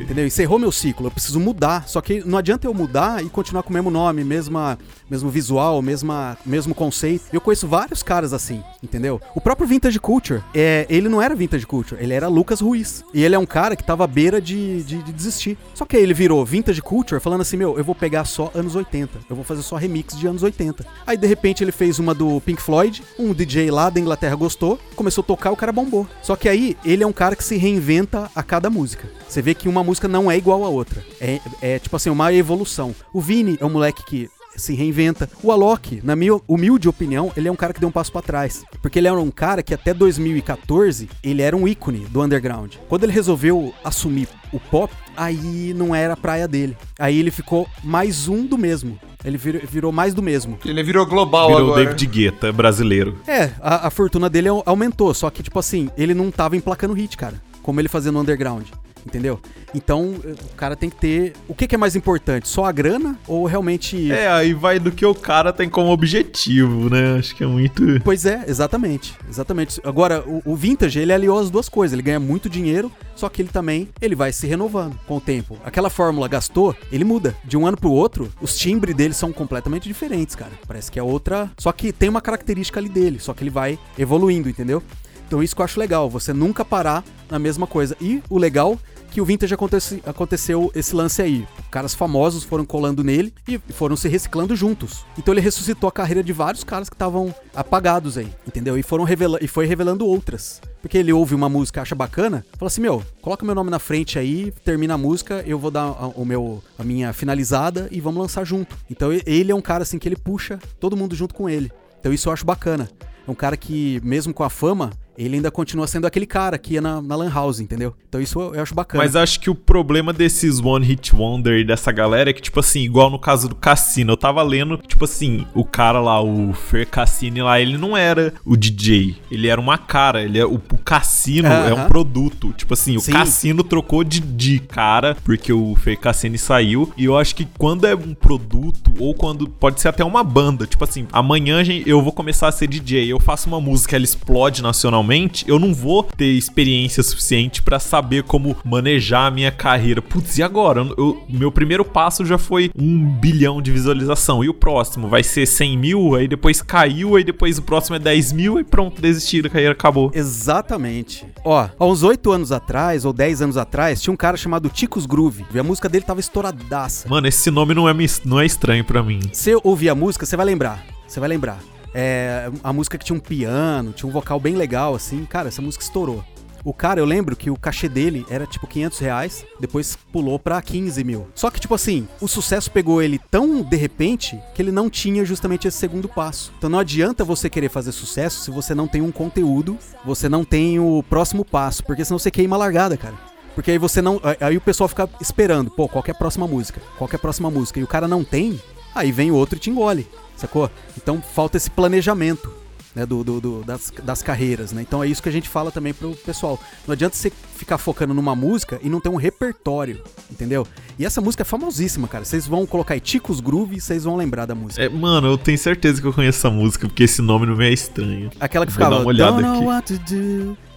Entendeu? Encerrou meu ciclo. Eu preciso mudar. Só que não adianta eu mudar e continuar com o mesmo nome, mesma, mesmo visual, mesma, mesmo conceito. Eu conheço vários caras assim, entendeu? O próprio Vintage Culture, é, ele não era Vintage Culture, ele era Lucas Ruiz. E ele é um cara que tava à beira de, de, de desistir. Só que aí ele virou Vintage Culture falando assim: meu, eu vou pegar só anos 80. Eu vou fazer só remix de anos 80. Aí de repente ele fez uma do Pink Floyd, um DJ lá da Inglaterra gostou, começou a tocar, o cara bombou. Só que aí ele é um cara que se reinventa a cada música. Você vê que uma música não é igual a outra. É, é tipo assim, uma evolução. O Vini é um moleque que se reinventa. O Alok, na minha humilde opinião, ele é um cara que deu um passo pra trás. Porque ele era um cara que até 2014, ele era um ícone do underground. Quando ele resolveu assumir o pop, aí não era a praia dele. Aí ele ficou mais um do mesmo. Ele virou, virou mais do mesmo. Ele virou global Virou o agora. David Guetta brasileiro. É, a, a fortuna dele au- aumentou, só que, tipo assim, ele não tava emplacando hit, cara. Como ele fazia no underground. Entendeu? Então, eh, o cara tem que ter. O que, que é mais importante? Só a grana? Ou realmente. É, aí vai do que o cara tem como objetivo, né? Acho que é muito. Pois é, exatamente. Exatamente. Agora, o, o Vintage, ele aliou as duas coisas. Ele ganha muito dinheiro, só que ele também ele vai se renovando com o tempo. Aquela fórmula gastou, ele muda. De um ano pro outro, os timbres dele são completamente diferentes, cara. Parece que é outra. Só que tem uma característica ali dele, só que ele vai evoluindo, entendeu? Então isso que eu acho legal, você nunca parar na mesma coisa. E o legal que o Vintage acontece, aconteceu esse lance aí. Caras famosos foram colando nele e foram se reciclando juntos. Então ele ressuscitou a carreira de vários caras que estavam apagados aí, entendeu? E foram revela e foi revelando outras. Porque ele ouve uma música, acha bacana, fala assim: "Meu, coloca meu nome na frente aí, termina a música, eu vou dar a, o meu a minha finalizada e vamos lançar junto". Então ele é um cara assim que ele puxa todo mundo junto com ele. Então isso eu acho bacana. É um cara que, mesmo com a fama, ele ainda continua sendo aquele cara que ia na, na Lan House, entendeu? Então isso eu, eu acho bacana. Mas acho que o problema desses One Hit Wonder e dessa galera é que, tipo assim, igual no caso do Cassino, eu tava lendo, tipo assim, o cara lá, o Fer Cassini lá, ele não era o DJ, ele era uma cara, ele é o, o Cassino é um produto. Tipo assim, o Sim. Cassino trocou de, de cara porque o Fer Cassini saiu. E eu acho que quando é um produto, ou quando pode ser até uma banda, tipo assim, amanhã eu vou começar a ser DJ, eu faço uma música, ela explode nacionalmente, eu não vou ter experiência suficiente pra saber como manejar a minha carreira. Putz, e agora? Eu- eu- meu primeiro passo já foi um bilhão de visualização. E o próximo vai ser 100 mil, aí depois caiu, aí depois o próximo é 10 mil, e pronto, desistiram, a carreira acabou. Exatamente. Ó, há uns 8 anos atrás, ou 10 anos atrás, tinha um cara chamado Ticos Groove. E a música dele tava estouradaça. Mano, esse nome não é, não é estranho pra mim. Você ouvir a música, você vai lembrar. Você vai lembrar. É, a música que tinha um piano, tinha um vocal bem legal, assim. Cara, essa música estourou. O cara, eu lembro que o cachê dele era tipo 500 reais, depois pulou pra 15 mil. Só que, tipo assim, o sucesso pegou ele tão de repente que ele não tinha justamente esse segundo passo. Então não adianta você querer fazer sucesso se você não tem um conteúdo, você não tem o próximo passo, porque senão você queima a largada, cara. Porque aí você não. Aí o pessoal fica esperando, pô, qual é a próxima música? Qual é a próxima música? E o cara não tem, aí vem o outro e te engole, sacou? Então falta esse planejamento. Né, do, do- do- das, das carreiras, né? Então é isso que a gente fala também pro pessoal. Não adianta você ficar focando numa música e não ter um repertório, entendeu? E essa música é famosíssima, cara. Vocês vão colocar aí Ticos Groove e vocês vão lembrar da música. É, mano, eu tenho certeza que eu conheço essa música, porque esse nome não me é estranho. Aquela que Vou dar ficava uma olhada Don't know aqui.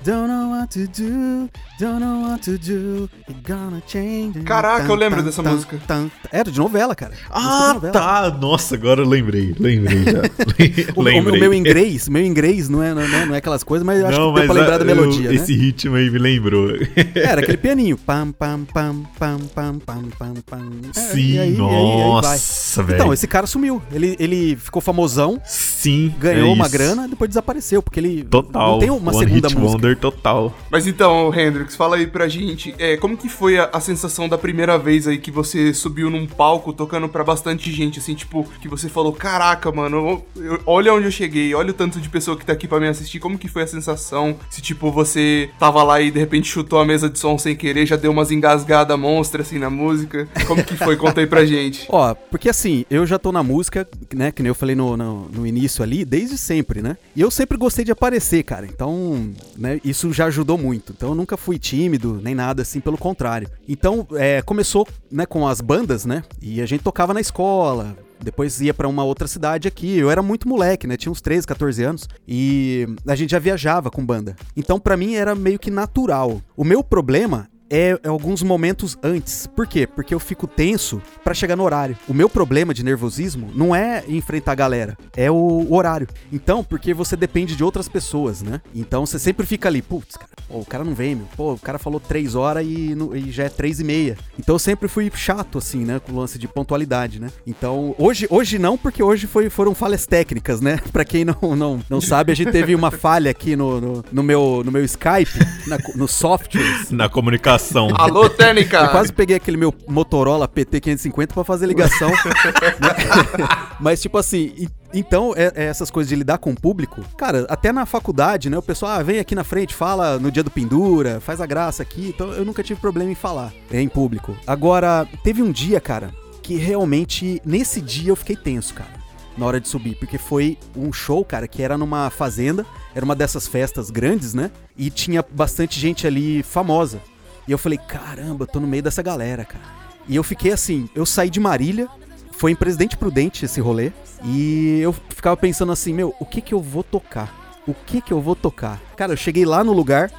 Don't know what to do, don't know what to do, you're gonna change. Caraca, eu lembro dessa música. tan. Era de novela, cara. Música Ah, novela. tá. Nossa, agora eu lembrei. Lembrei já. O, o lembrei. meu inglês, meu inglês não é, não, é, não é aquelas coisas, mas eu acho Não, que deu pra lembrar a- da melodia, eu- né? esse ritmo aí me lembrou. Era aquele pianinho. Pam, pam, pam, pam, pam, pam, pam, pam. É, Sim, e aí- aí- aí vai. nossa, velho. Então, esse cara sumiu. Ele, ele ficou famosão, Sim, ganhou é uma grana, depois desapareceu, porque ele Total. não tem uma segunda música. Wonder total. Mas então, Hendrix, fala aí pra gente, é, como que foi a, a sensação da primeira vez aí que você subiu num palco tocando pra bastante gente, assim, tipo, que você falou, caraca, mano, eu- eu- olha onde eu cheguei, olha o tanto de pessoa que tá aqui pra me assistir, como que foi a sensação? Se, tipo, você tava lá e de repente chutou a mesa de som sem querer, já deu umas engasgadas monstras, assim, na música, como que foi? Conta aí pra gente. Ó, porque assim, eu já tô na música, né, que nem eu falei no, no, no início ali, desde sempre, né? E eu sempre gostei de aparecer, cara. Então, né, isso já ajudou muito. Então eu nunca fui tímido, nem nada assim, pelo contrário. Então, é, começou, né, com as bandas, né? E a gente tocava na escola, depois ia pra uma outra cidade aqui. Eu era muito moleque, né? Tinha uns 13, 14 anos e a gente já viajava com banda. Então pra mim era meio que natural. O meu problema é, é alguns momentos antes. Por quê? Porque eu fico tenso pra chegar no horário. O meu problema de nervosismo não é enfrentar a galera, é o, horário. Então, porque você depende de outras pessoas, né? Então você sempre fica ali, putz, cara, pô, o cara não vem, meu. Pô, o cara falou três horas e, no- e já é três e meia. Então eu sempre fui chato, assim, né? Com o lance de pontualidade, né? Então, hoje, hoje não, porque hoje foi, foram falhas técnicas, né? Pra quem não, não, não sabe, a gente teve uma falha aqui no, no, no meu, no meu Skype, na, no softwares. Na comunicação. Alô, Técnica! Eu quase peguei aquele meu Motorola PT550 pra fazer ligação. né? Mas, tipo assim, então, é- é essas coisas de lidar com o público, cara, até na faculdade, né? O pessoal, ah, vem aqui na frente, fala no dia do pendura, faz a graça aqui. Então, eu nunca tive problema em falar é, em público. Agora, teve um dia, cara, que realmente, nesse dia eu fiquei tenso, cara na hora de subir, porque foi um show, cara, que era numa fazenda, era uma dessas festas grandes, né? E tinha bastante gente ali famosa. E eu falei, caramba, eu tô no meio dessa galera, cara. E eu fiquei assim, eu saí de Marília, foi em Presidente Prudente esse rolê, e eu ficava pensando assim, meu, o que que eu vou tocar? O que que eu vou tocar? Cara, eu cheguei lá no lugar,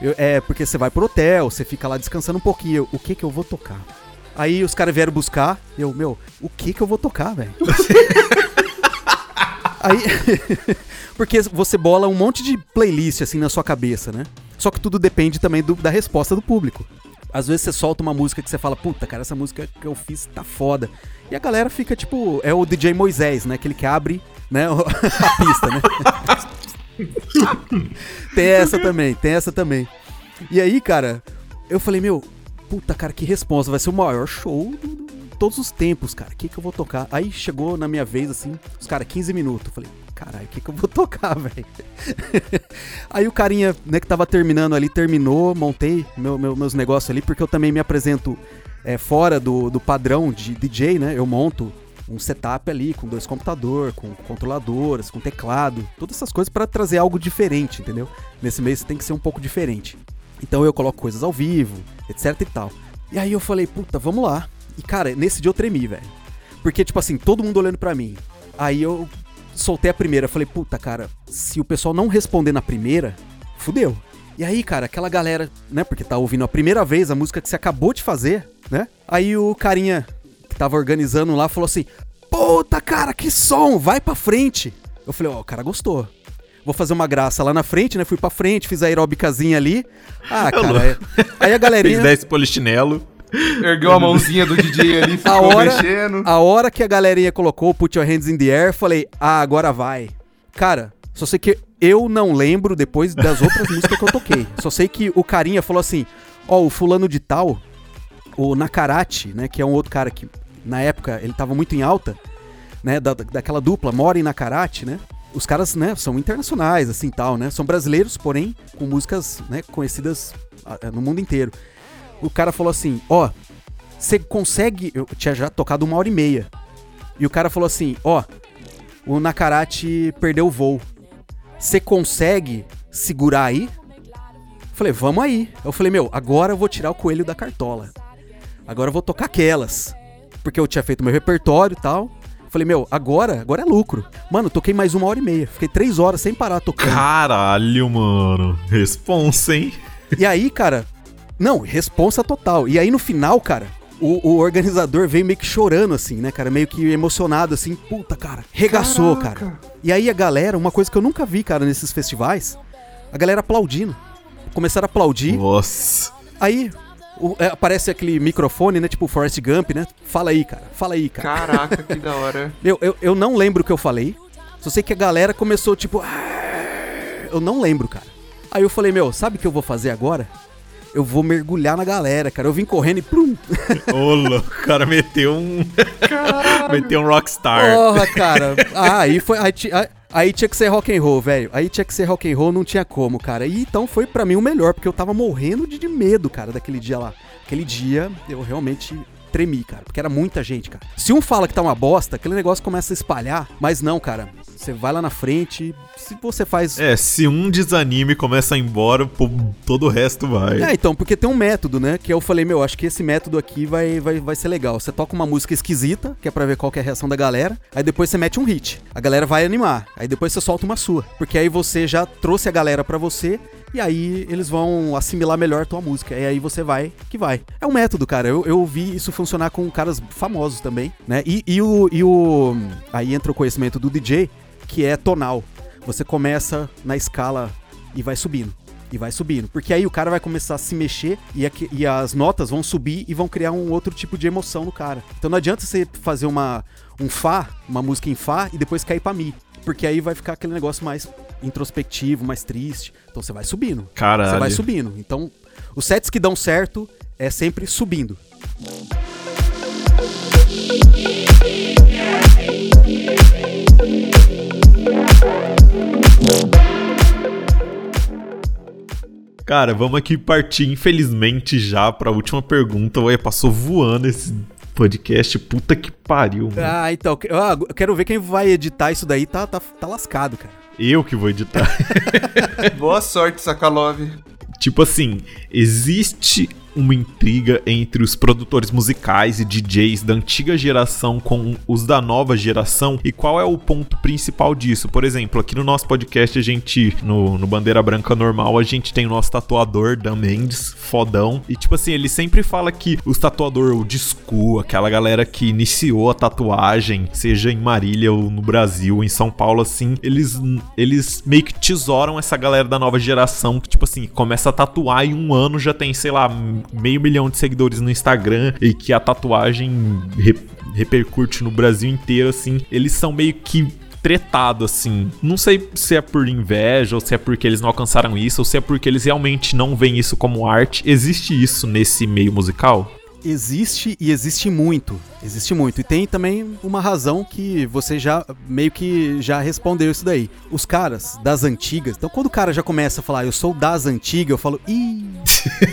eu- é, porque você vai pro hotel, você fica lá descansando um pouquinho, o que que eu vou tocar? Aí os caras vieram buscar, eu, meu, o que que eu vou tocar, velho? Aí, porque você bola um monte de playlist assim na sua cabeça, né? Só que tudo depende também do- da resposta do público. Às vezes você solta uma música que você fala, puta, cara, essa música que eu fiz tá foda. E a galera fica tipo, é o DJ Moisés, né? Aquele que abre, né, a pista, né? tem essa também, tem essa também. E aí, cara, eu falei, meu, puta, cara, que responsa, vai ser o maior show de todos os tempos, cara. O que que eu vou tocar? Aí chegou na minha vez, assim, os caras, 15 minutos. Eu falei, caralho, o que que eu vou tocar, velho? aí o carinha, né, que tava terminando ali, terminou, montei meu, meu- meus negócios ali, porque eu também me apresento é, fora do, do padrão de DJ, né? Eu monto um setup ali com dois computadores, com controladoras, com teclado, todas essas coisas pra trazer algo diferente, entendeu? Nesse mês tem que ser um pouco diferente. Então eu coloco coisas ao vivo, etc e tal. E aí eu falei, puta, vamos lá. E cara, nesse dia eu tremi, velho. Porque, tipo assim, todo mundo olhando pra mim. Aí eu soltei a primeira, falei, puta, cara, se o pessoal não responder na primeira, fudeu. E aí, cara, aquela galera, né, porque tá ouvindo a primeira vez a música que você acabou de fazer, né? Aí o carinha que tava organizando lá falou assim: Puta, cara, que som, vai pra frente. Eu falei, ó, o cara gostou. Vou fazer uma graça lá na frente, né? Fui pra frente, fiz a aeróbicazinha ali. Ah, cara. aí- Aí a galerinha. Fez 10 polichinelo. Ergueu a mãozinha do DJ ali, A ficou hora, mexendo. a hora que a galerinha colocou Put Your Hands in the Air, falei, ah, agora vai. Cara, só sei que eu não lembro depois das outras músicas que eu toquei. Só sei que o carinha falou assim, ó, o fulano de tal, o Nakarate, né, que é um outro cara que na época ele tava muito em alta, né, da, daquela dupla, Mora e Nakarate, né? Os caras, né, são internacionais, assim, tal, né? São brasileiros, porém, com músicas, né, conhecidas ah, no mundo inteiro. O cara falou assim, ó, você consegue. Eu tinha já tocado uma hora e meia. E o cara falou assim: Ó, o Nakarate perdeu o voo. Você consegue segurar aí? Falei, vamos aí. Eu falei, meu, agora eu vou tirar o coelho da cartola. Agora eu vou tocar aquelas. Porque eu tinha feito meu repertório e tal. Falei, meu, agora, agora é lucro. Mano, toquei mais uma hora e meia. Fiquei três horas sem parar tocando. Caralho, mano. Responsa, hein? E aí, cara, não, responsa total. E aí no final, cara, o, o organizador veio meio que chorando, assim, né, cara? Meio que emocionado, assim, puta, cara, regaçou, Caraca. cara. E aí a galera, uma coisa que eu nunca vi, cara, nesses festivais, a galera aplaudindo. Começaram a aplaudir. Nossa. Aí o- é, aparece aquele microfone, né? Tipo o Forrest Gump, né? Fala aí, cara. Fala aí, cara. Caraca, que da hora. Eu, eu, eu não lembro o que eu falei. Só sei que a galera começou, tipo. "Ah", Eu não lembro, cara. Aí eu falei, meu, sabe o que eu vou fazer agora? Eu vou mergulhar na galera, cara. Eu vim correndo e plum. Ô, louco, o cara meteu um. meteu um rockstar. Porra, cara. Ah, aí foi. Aí, aí- aí tinha que ser rock and roll, velho. Aí tinha que ser rock and roll, não tinha como, cara. E então foi pra mim o melhor, porque eu tava morrendo de, de medo, cara, daquele dia lá. Aquele dia eu realmente tremi, cara, porque era muita gente, cara. Se um fala que tá uma bosta, aquele negócio começa a espalhar, mas não, cara. Você vai lá na frente, se você faz É, se um desanime começa a ir embora, pô, todo o resto vai. É, então, porque tem um método, né? Que eu falei, meu, acho que esse método aqui vai, vai, vai ser legal. Você toca uma música esquisita, que é pra ver qual que é a reação da galera, aí depois você mete um hit. A galera vai animar. Aí depois você solta uma sua. Porque aí você já trouxe a galera pra você, e aí eles vão assimilar melhor a tua música. E aí você vai que vai. É um método, cara. Eu, eu vi isso funcionar com caras famosos também, né? E, e o, e o. Aí entra o conhecimento do DJ, que é tonal. Você começa na escala e vai subindo. E vai subindo. Porque aí o cara vai começar a se mexer e, aqui- e as notas vão subir e vão criar um outro tipo de emoção no cara. Então não adianta você fazer uma, um Fá, uma música em Fá e depois cair pra Mi. Porque aí vai ficar aquele negócio mais introspectivo, mais triste. Então você vai subindo. Caralho. Você vai subindo. Então, os sets que dão certo é sempre subindo. Cara, vamos aqui partir, infelizmente, já pra última pergunta. Ué, passou voando esse podcast. Puta que pariu, mano. Ah, então, ah, eu quero ver quem vai editar isso daí, tá, tá, tá lascado, cara. Eu que vou editar. Boa sorte, Sakalov. Tipo assim, existe uma intriga entre os produtores musicais e DJs da antiga geração com os da nova geração e qual é o ponto principal disso? Por exemplo, aqui no nosso podcast, a gente, no, no Bandeira Branca Normal, a gente tem o nosso tatuador, Dan Mendes, fodão, e tipo assim, ele sempre fala que os tatuador old school, aquela galera que iniciou a tatuagem, seja em Marília ou no Brasil, em São Paulo, assim, eles, eles meio que tesouram essa galera da nova geração que, tipo assim, começa a tatuar e um ano já tem, sei lá, meio milhão de seguidores no Instagram e que a tatuagem re- repercute no Brasil inteiro, assim, eles são meio que tretado assim. Não sei se é por inveja ou se é porque eles não alcançaram isso ou se é porque eles realmente não veem isso como arte. Existe isso nesse meio musical? Existe e existe muito. Existe muito. E tem também uma razão que você já meio que já respondeu isso daí. Os caras das antigas. Então, quando o cara já começa a falar, eu sou das antigas, eu falo, ih.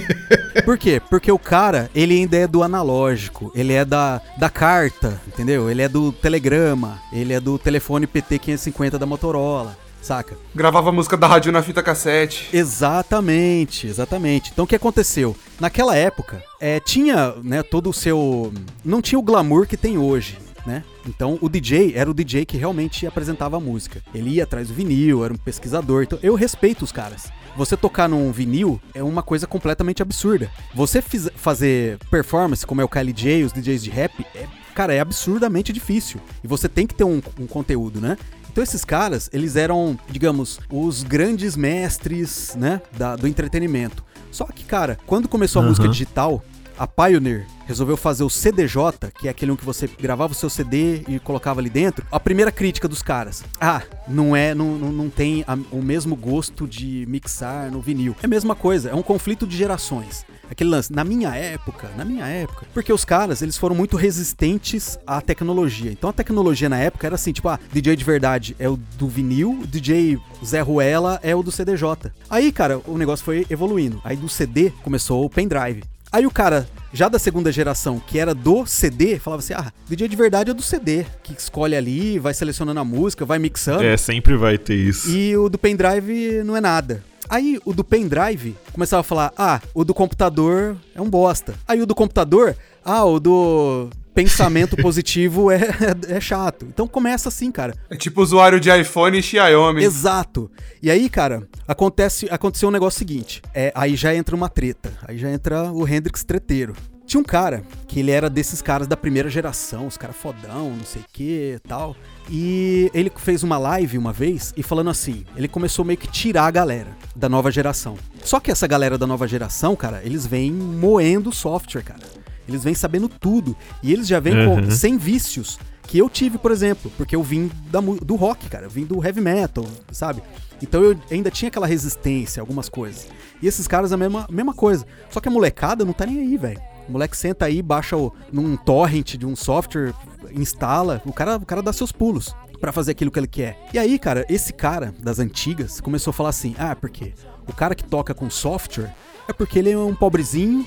Por quê? Porque o cara, ele ainda é do analógico, ele é da, da carta, entendeu? Ele é do telegrama, ele é do telefone PT 550 da Motorola, saca? Gravava música da rádio na fita cassete. Exatamente, exatamente. Então o que aconteceu? Naquela época, é, tinha né, todo o seu. Não tinha o glamour que tem hoje. Né? Então o DJ era o DJ que realmente apresentava a música. Ele ia atrás do vinil, era um pesquisador. Então eu respeito os caras. Você tocar num vinil é uma coisa completamente absurda. Você fiz- fazer performance, como é o KLJ, os DJs de rap, é, cara, é absurdamente difícil. E você tem que ter um, um conteúdo, né? Então esses caras, eles eram, digamos, os grandes mestres, né, da- do entretenimento. Só que, cara, quando começou a Aham. música digital, a Pioneer resolveu fazer o CDJ, que é aquele um que você gravava o seu CD e colocava ali dentro. A primeira crítica dos caras: ah, não é, não, não, não tem a- o mesmo gosto de mixar no vinil. É a mesma coisa, é um conflito de gerações. Aquele lance, na minha época, na minha época, porque os caras, eles foram muito resistentes à tecnologia. Então a tecnologia na época era assim, tipo, ah, DJ de verdade é o do vinil, DJ Zé Ruela é o do CDJ. Aí, cara, o negócio foi evoluindo. Aí do CD começou o pendrive. Aí o cara, já da segunda geração, que era do CD, falava assim: ah, DJ de verdade é do CD, que escolhe ali, vai selecionando a música, vai mixando. É, sempre vai ter isso. E o do pendrive não é nada. Aí o do pendrive começava a falar: ah, o do computador é um bosta. Aí o do computador, ah, o do pensamento positivo é, é chato. Então começa assim, cara. É tipo usuário de iPhone e Xiaomi. Exato. E aí, cara, acontece, aconteceu um negócio seguinte. É, aí já entra uma treta. Aí já entra o Hendrix treteiro. Tinha um cara que ele era desses caras da primeira geração, os caras fodão, não sei o que tal. E ele fez uma live uma vez e falando assim, ele começou meio que tirar a galera da nova geração. Só que essa galera da nova geração, cara, eles vêm moendo software, cara. Eles vêm sabendo tudo. E eles já vêm com, Uhum. sem vícios. Que eu tive, por exemplo, porque eu vim da do rock, cara. Eu vim do heavy metal, sabe? Então eu ainda tinha aquela resistência, a algumas coisas. E esses caras a mesma, mesma coisa. Só que a molecada não tá nem aí, velho. O moleque senta aí, baixa o, num torrent de um software, instala. O cara, o cara dá seus pulos pra fazer aquilo que ele quer. E aí, cara, esse cara das antigas começou a falar assim: ah, porque o cara que toca com software é porque ele é um pobrezinho.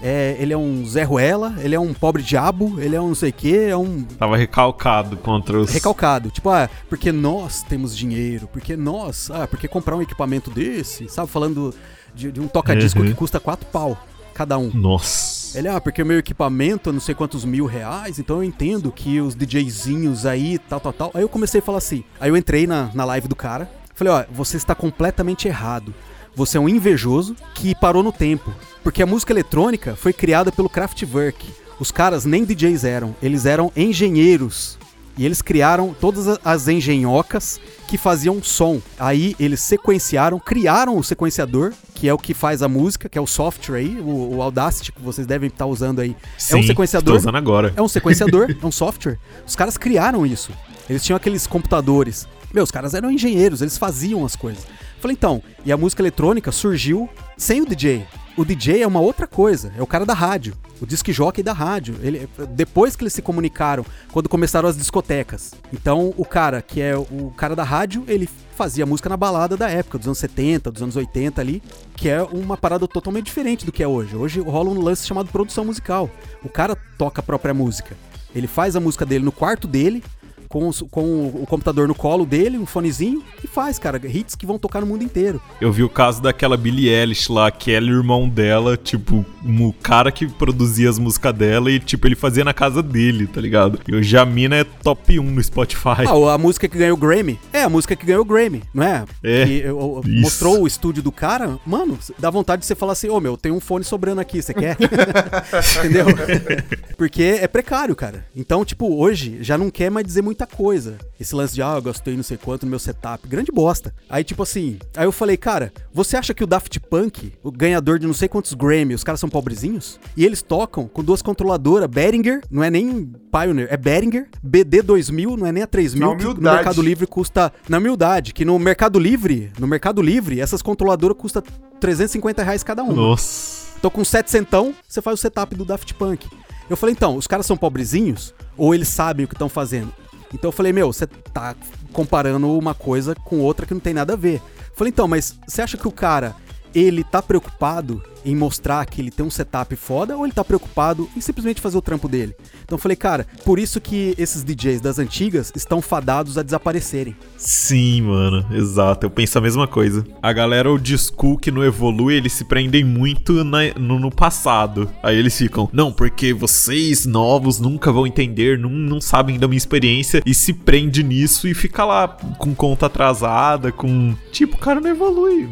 É, ele é um Zé Ruela, ele é um pobre diabo, ele é um não sei o que, é um Tava recalcado contra os. recalcado. Tipo, ah, porque nós temos dinheiro, porque nós, ah, porque comprar um equipamento desse, sabe? Falando de, de um toca-disco Uhum. que custa 4 pau cada um. Nossa. Ele, ah, porque o meu equipamento é não sei quantos mil reais, então eu entendo que os DJzinhos aí, tal, tal, tal. Aí eu comecei a falar assim. Aí eu entrei na, na live do cara, falei, ó, você está completamente errado. Você é um invejoso que parou no tempo. Porque a música eletrônica foi criada pelo Kraftwerk. Os caras nem DJs eram, eles eram engenheiros. E eles criaram todas as engenhocas que faziam som. Aí eles sequenciaram, criaram o sequenciador, que é o que faz a música, que é o software aí, o, o Audacity que vocês devem estar usando aí. é um Sim, sequenciador. Tô usando agora. É um sequenciador, é um software. Os caras criaram isso. Eles tinham aqueles computadores. Meu, os caras eram engenheiros, eles faziam as coisas. Falei, então, e a música eletrônica surgiu sem o DJ. O DJ é uma outra coisa, é o cara da rádio, o disc jockey da rádio. Ele, depois que eles se comunicaram, quando começaram as discotecas. Então, o cara que é o cara da rádio, ele fazia música na balada da época, dos anos 70, dos anos 80 ali, que é uma parada totalmente diferente do que é hoje. Hoje rola um lance chamado produção musical. O cara toca a própria música. Ele faz a música dele no quarto dele, com, os- com o, o computador no colo dele, um fonezinho, e faz, cara, hits que vão tocar no mundo inteiro. Eu vi o caso daquela Billie Eilish lá, que era o irmão dela, tipo, o cara que produzia as músicas dela e, tipo, ele fazia na casa dele, tá ligado? E hoje a mina é top 1 no Spotify. Ah, a música que ganhou o Grammy? É, a música que ganhou o Grammy, não é? É, Que, eu- mostrou o estúdio do cara, mano, dá vontade de você falar assim, ô meu, tem um fone sobrando aqui, você quer? Entendeu? Porque é precário, cara. Então, tipo, hoje já não quer mais dizer muito muita coisa. Esse lance de, ah, eu gastei não sei quanto no meu setup. Grande bosta. Aí, tipo assim, aí eu falei, cara, você acha que o Daft Punk, o ganhador de não sei quantos Grammy, os caras são pobrezinhos? E eles tocam com duas controladoras, Behringer, não é nem Pioneer, é Behringer, BD2000, não é nem a 3000, Na que no. Mercado Livre custa, na humildade, que no Mercado Livre, no Mercado Livre, essas controladoras custam 350 reais cada uma. Nossa. Então com 7 centão, você faz o setup do Daft Punk. Eu falei, então, os caras são pobrezinhos ou eles sabem o que estão fazendo? Então eu falei, meu, você tá comparando uma coisa com outra que não tem nada a ver. Eu falei, então, mas você acha que o cara, ele tá preocupado em mostrar que ele tem um setup foda ou ele tá preocupado em simplesmente fazer o trampo dele? Então eu falei, cara, por isso que esses DJs das antigas estão fadados a desaparecerem. Sim, mano, exato. Eu penso a mesma coisa. A galera old school que não evolui, eles se prendem muito na- no, no passado. Aí eles ficam, não, porque vocês novos nunca vão entender, não, não sabem da minha experiência, e se prende nisso e fica lá com conta atrasada, com. Tipo, o cara não evolui.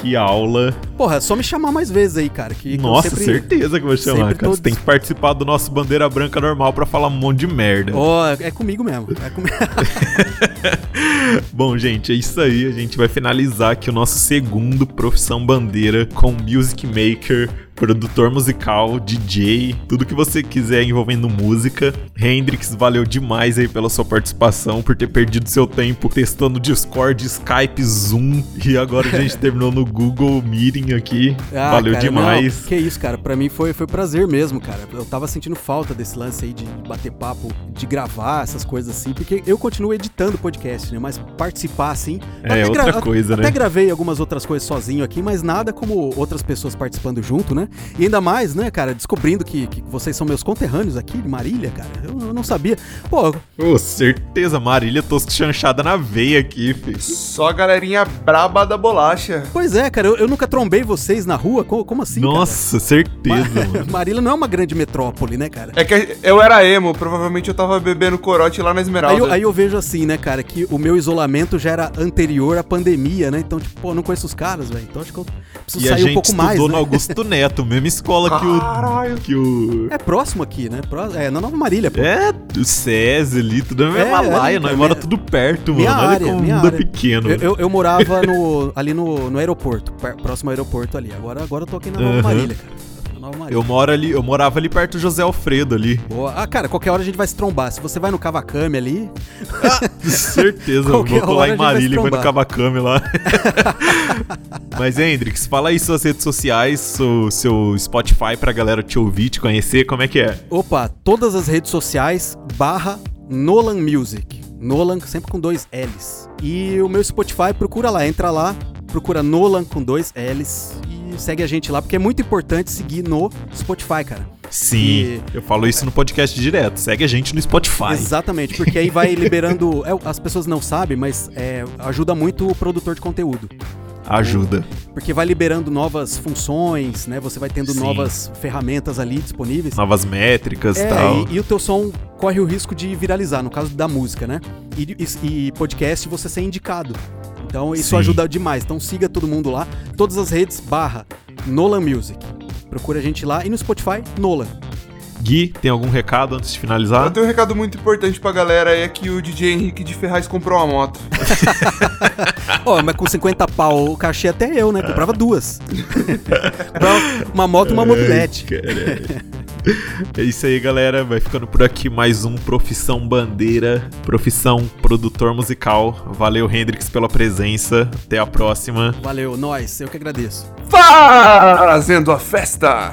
Que aula. Porra, é só me chamar mais vezes aí, cara. Que, que eu Nossa, sempre- certeza que eu vou chamar, cara. tô Você tem que participar do nosso Bandeira Branca normal pra falar um monte de merda. Ó, é é comigo mesmo. É comigo. Bom, gente, é isso aí. A gente vai finalizar aqui o nosso segundo Profissão Bandeira com Music Maker, produtor musical, DJ, tudo que você quiser envolvendo música. Hendrix, valeu demais aí pela sua participação, por ter perdido seu tempo testando Discord, Skype, Zoom e agora a gente terminou no Google Meeting aqui. Ah, valeu cara, demais. não, que isso, cara. Pra mim foi, foi prazer mesmo, cara. Eu tava sentindo falta desse lance aí de bater papo, de gravar essas coisas assim, porque eu continuo editando podcast, né? Mas participar assim. É, até outra coisa, até né? gravei algumas outras coisas sozinho aqui, mas nada como outras pessoas participando junto, né? E ainda mais, né, cara, descobrindo que, que vocês são meus conterrâneos aqui de Marília, cara. Eu, eu não sabia. Pô, Ô, certeza, Marília tosco chanchada na veia aqui, filho. Só a galerinha braba da bolacha. pois é, cara, eu, eu nunca trombei vocês na rua. Co- Como, assim? cara? Nossa, certeza, mano. Marília não é uma grande metrópole, né, cara? É que eu era emo, provavelmente eu tava bebendo corote lá na Esmeralda. Aí eu, aí eu vejo assim, né, cara, que o meu isolamento já era anterior à pandemia, né? Então, tipo, pô, eu não conheço os caras, velho. Então acho que eu preciso E a sair gente um pouco estudou mais, no né? Augusto Neto, mesma escola que o. Caralho. Que o. É próximo aqui, né? Pró- É, na Nova Marília, pô. É, o SESI ali, tudo é mesma É, laia, é, nós minha- mora tudo perto, minha mano. Olha área, como o minha mundo é área. pequeno. Eu, eu, eu morava no, ali no, no aeroporto, próximo ao aeroporto ali. Agora, agora eu tô aqui na Nova Aham. Marília, cara. Nova Marília. Eu moro ali, eu morava ali perto do José Alfredo ali. Boa. Ah, cara, qualquer hora a gente vai se trombar. Se você vai no Cavacame ali, Certeza, eu Qualquer vou a em Marília e vai no. Cavacame lá. Mas, Hendrix, fala aí suas redes sociais, seu, seu Spotify pra galera te ouvir, te conhecer, como é que é? Opa, todas as redes sociais barra Nolan Music. Nolan sempre com dois L's. E o meu Spotify, procura lá, entra lá, procura Nolan com dois L's e segue a gente lá, porque é muito importante seguir no Spotify, cara. Sim, E- eu falo isso no podcast direto. Segue a gente no Spotify. Exatamente, porque aí vai liberando. é, as pessoas não sabem, mas é, ajuda muito o produtor de conteúdo. Ajuda. Porque vai liberando novas funções, né? Você vai tendo Sim. novas ferramentas ali disponíveis. Novas métricas e É, tal. e, e o teu som corre o risco de viralizar, no caso da música, né? E, e- e podcast você ser indicado. Então isso Sim. ajuda demais. Então siga todo mundo lá. Todas as redes barra Nolan Music. Procura a gente lá. E no Spotify, Nolan. Gui, tem algum recado antes de Eu finalizar? tenho um recado muito importante pra galera é que o DJ Henrique de Ferraz comprou uma moto. Ó, mas com 50 pau o cachê até eu, né? Comprava duas. Uma moto e uma mobilete. Caralho. É isso aí, galera. Vai ficando por aqui mais um Profissão Bandeira, Profissão Produtor Musical. Valeu, Hendrix, pela presença. Até a próxima. Valeu, nós. Eu que agradeço. Fazendo a festa!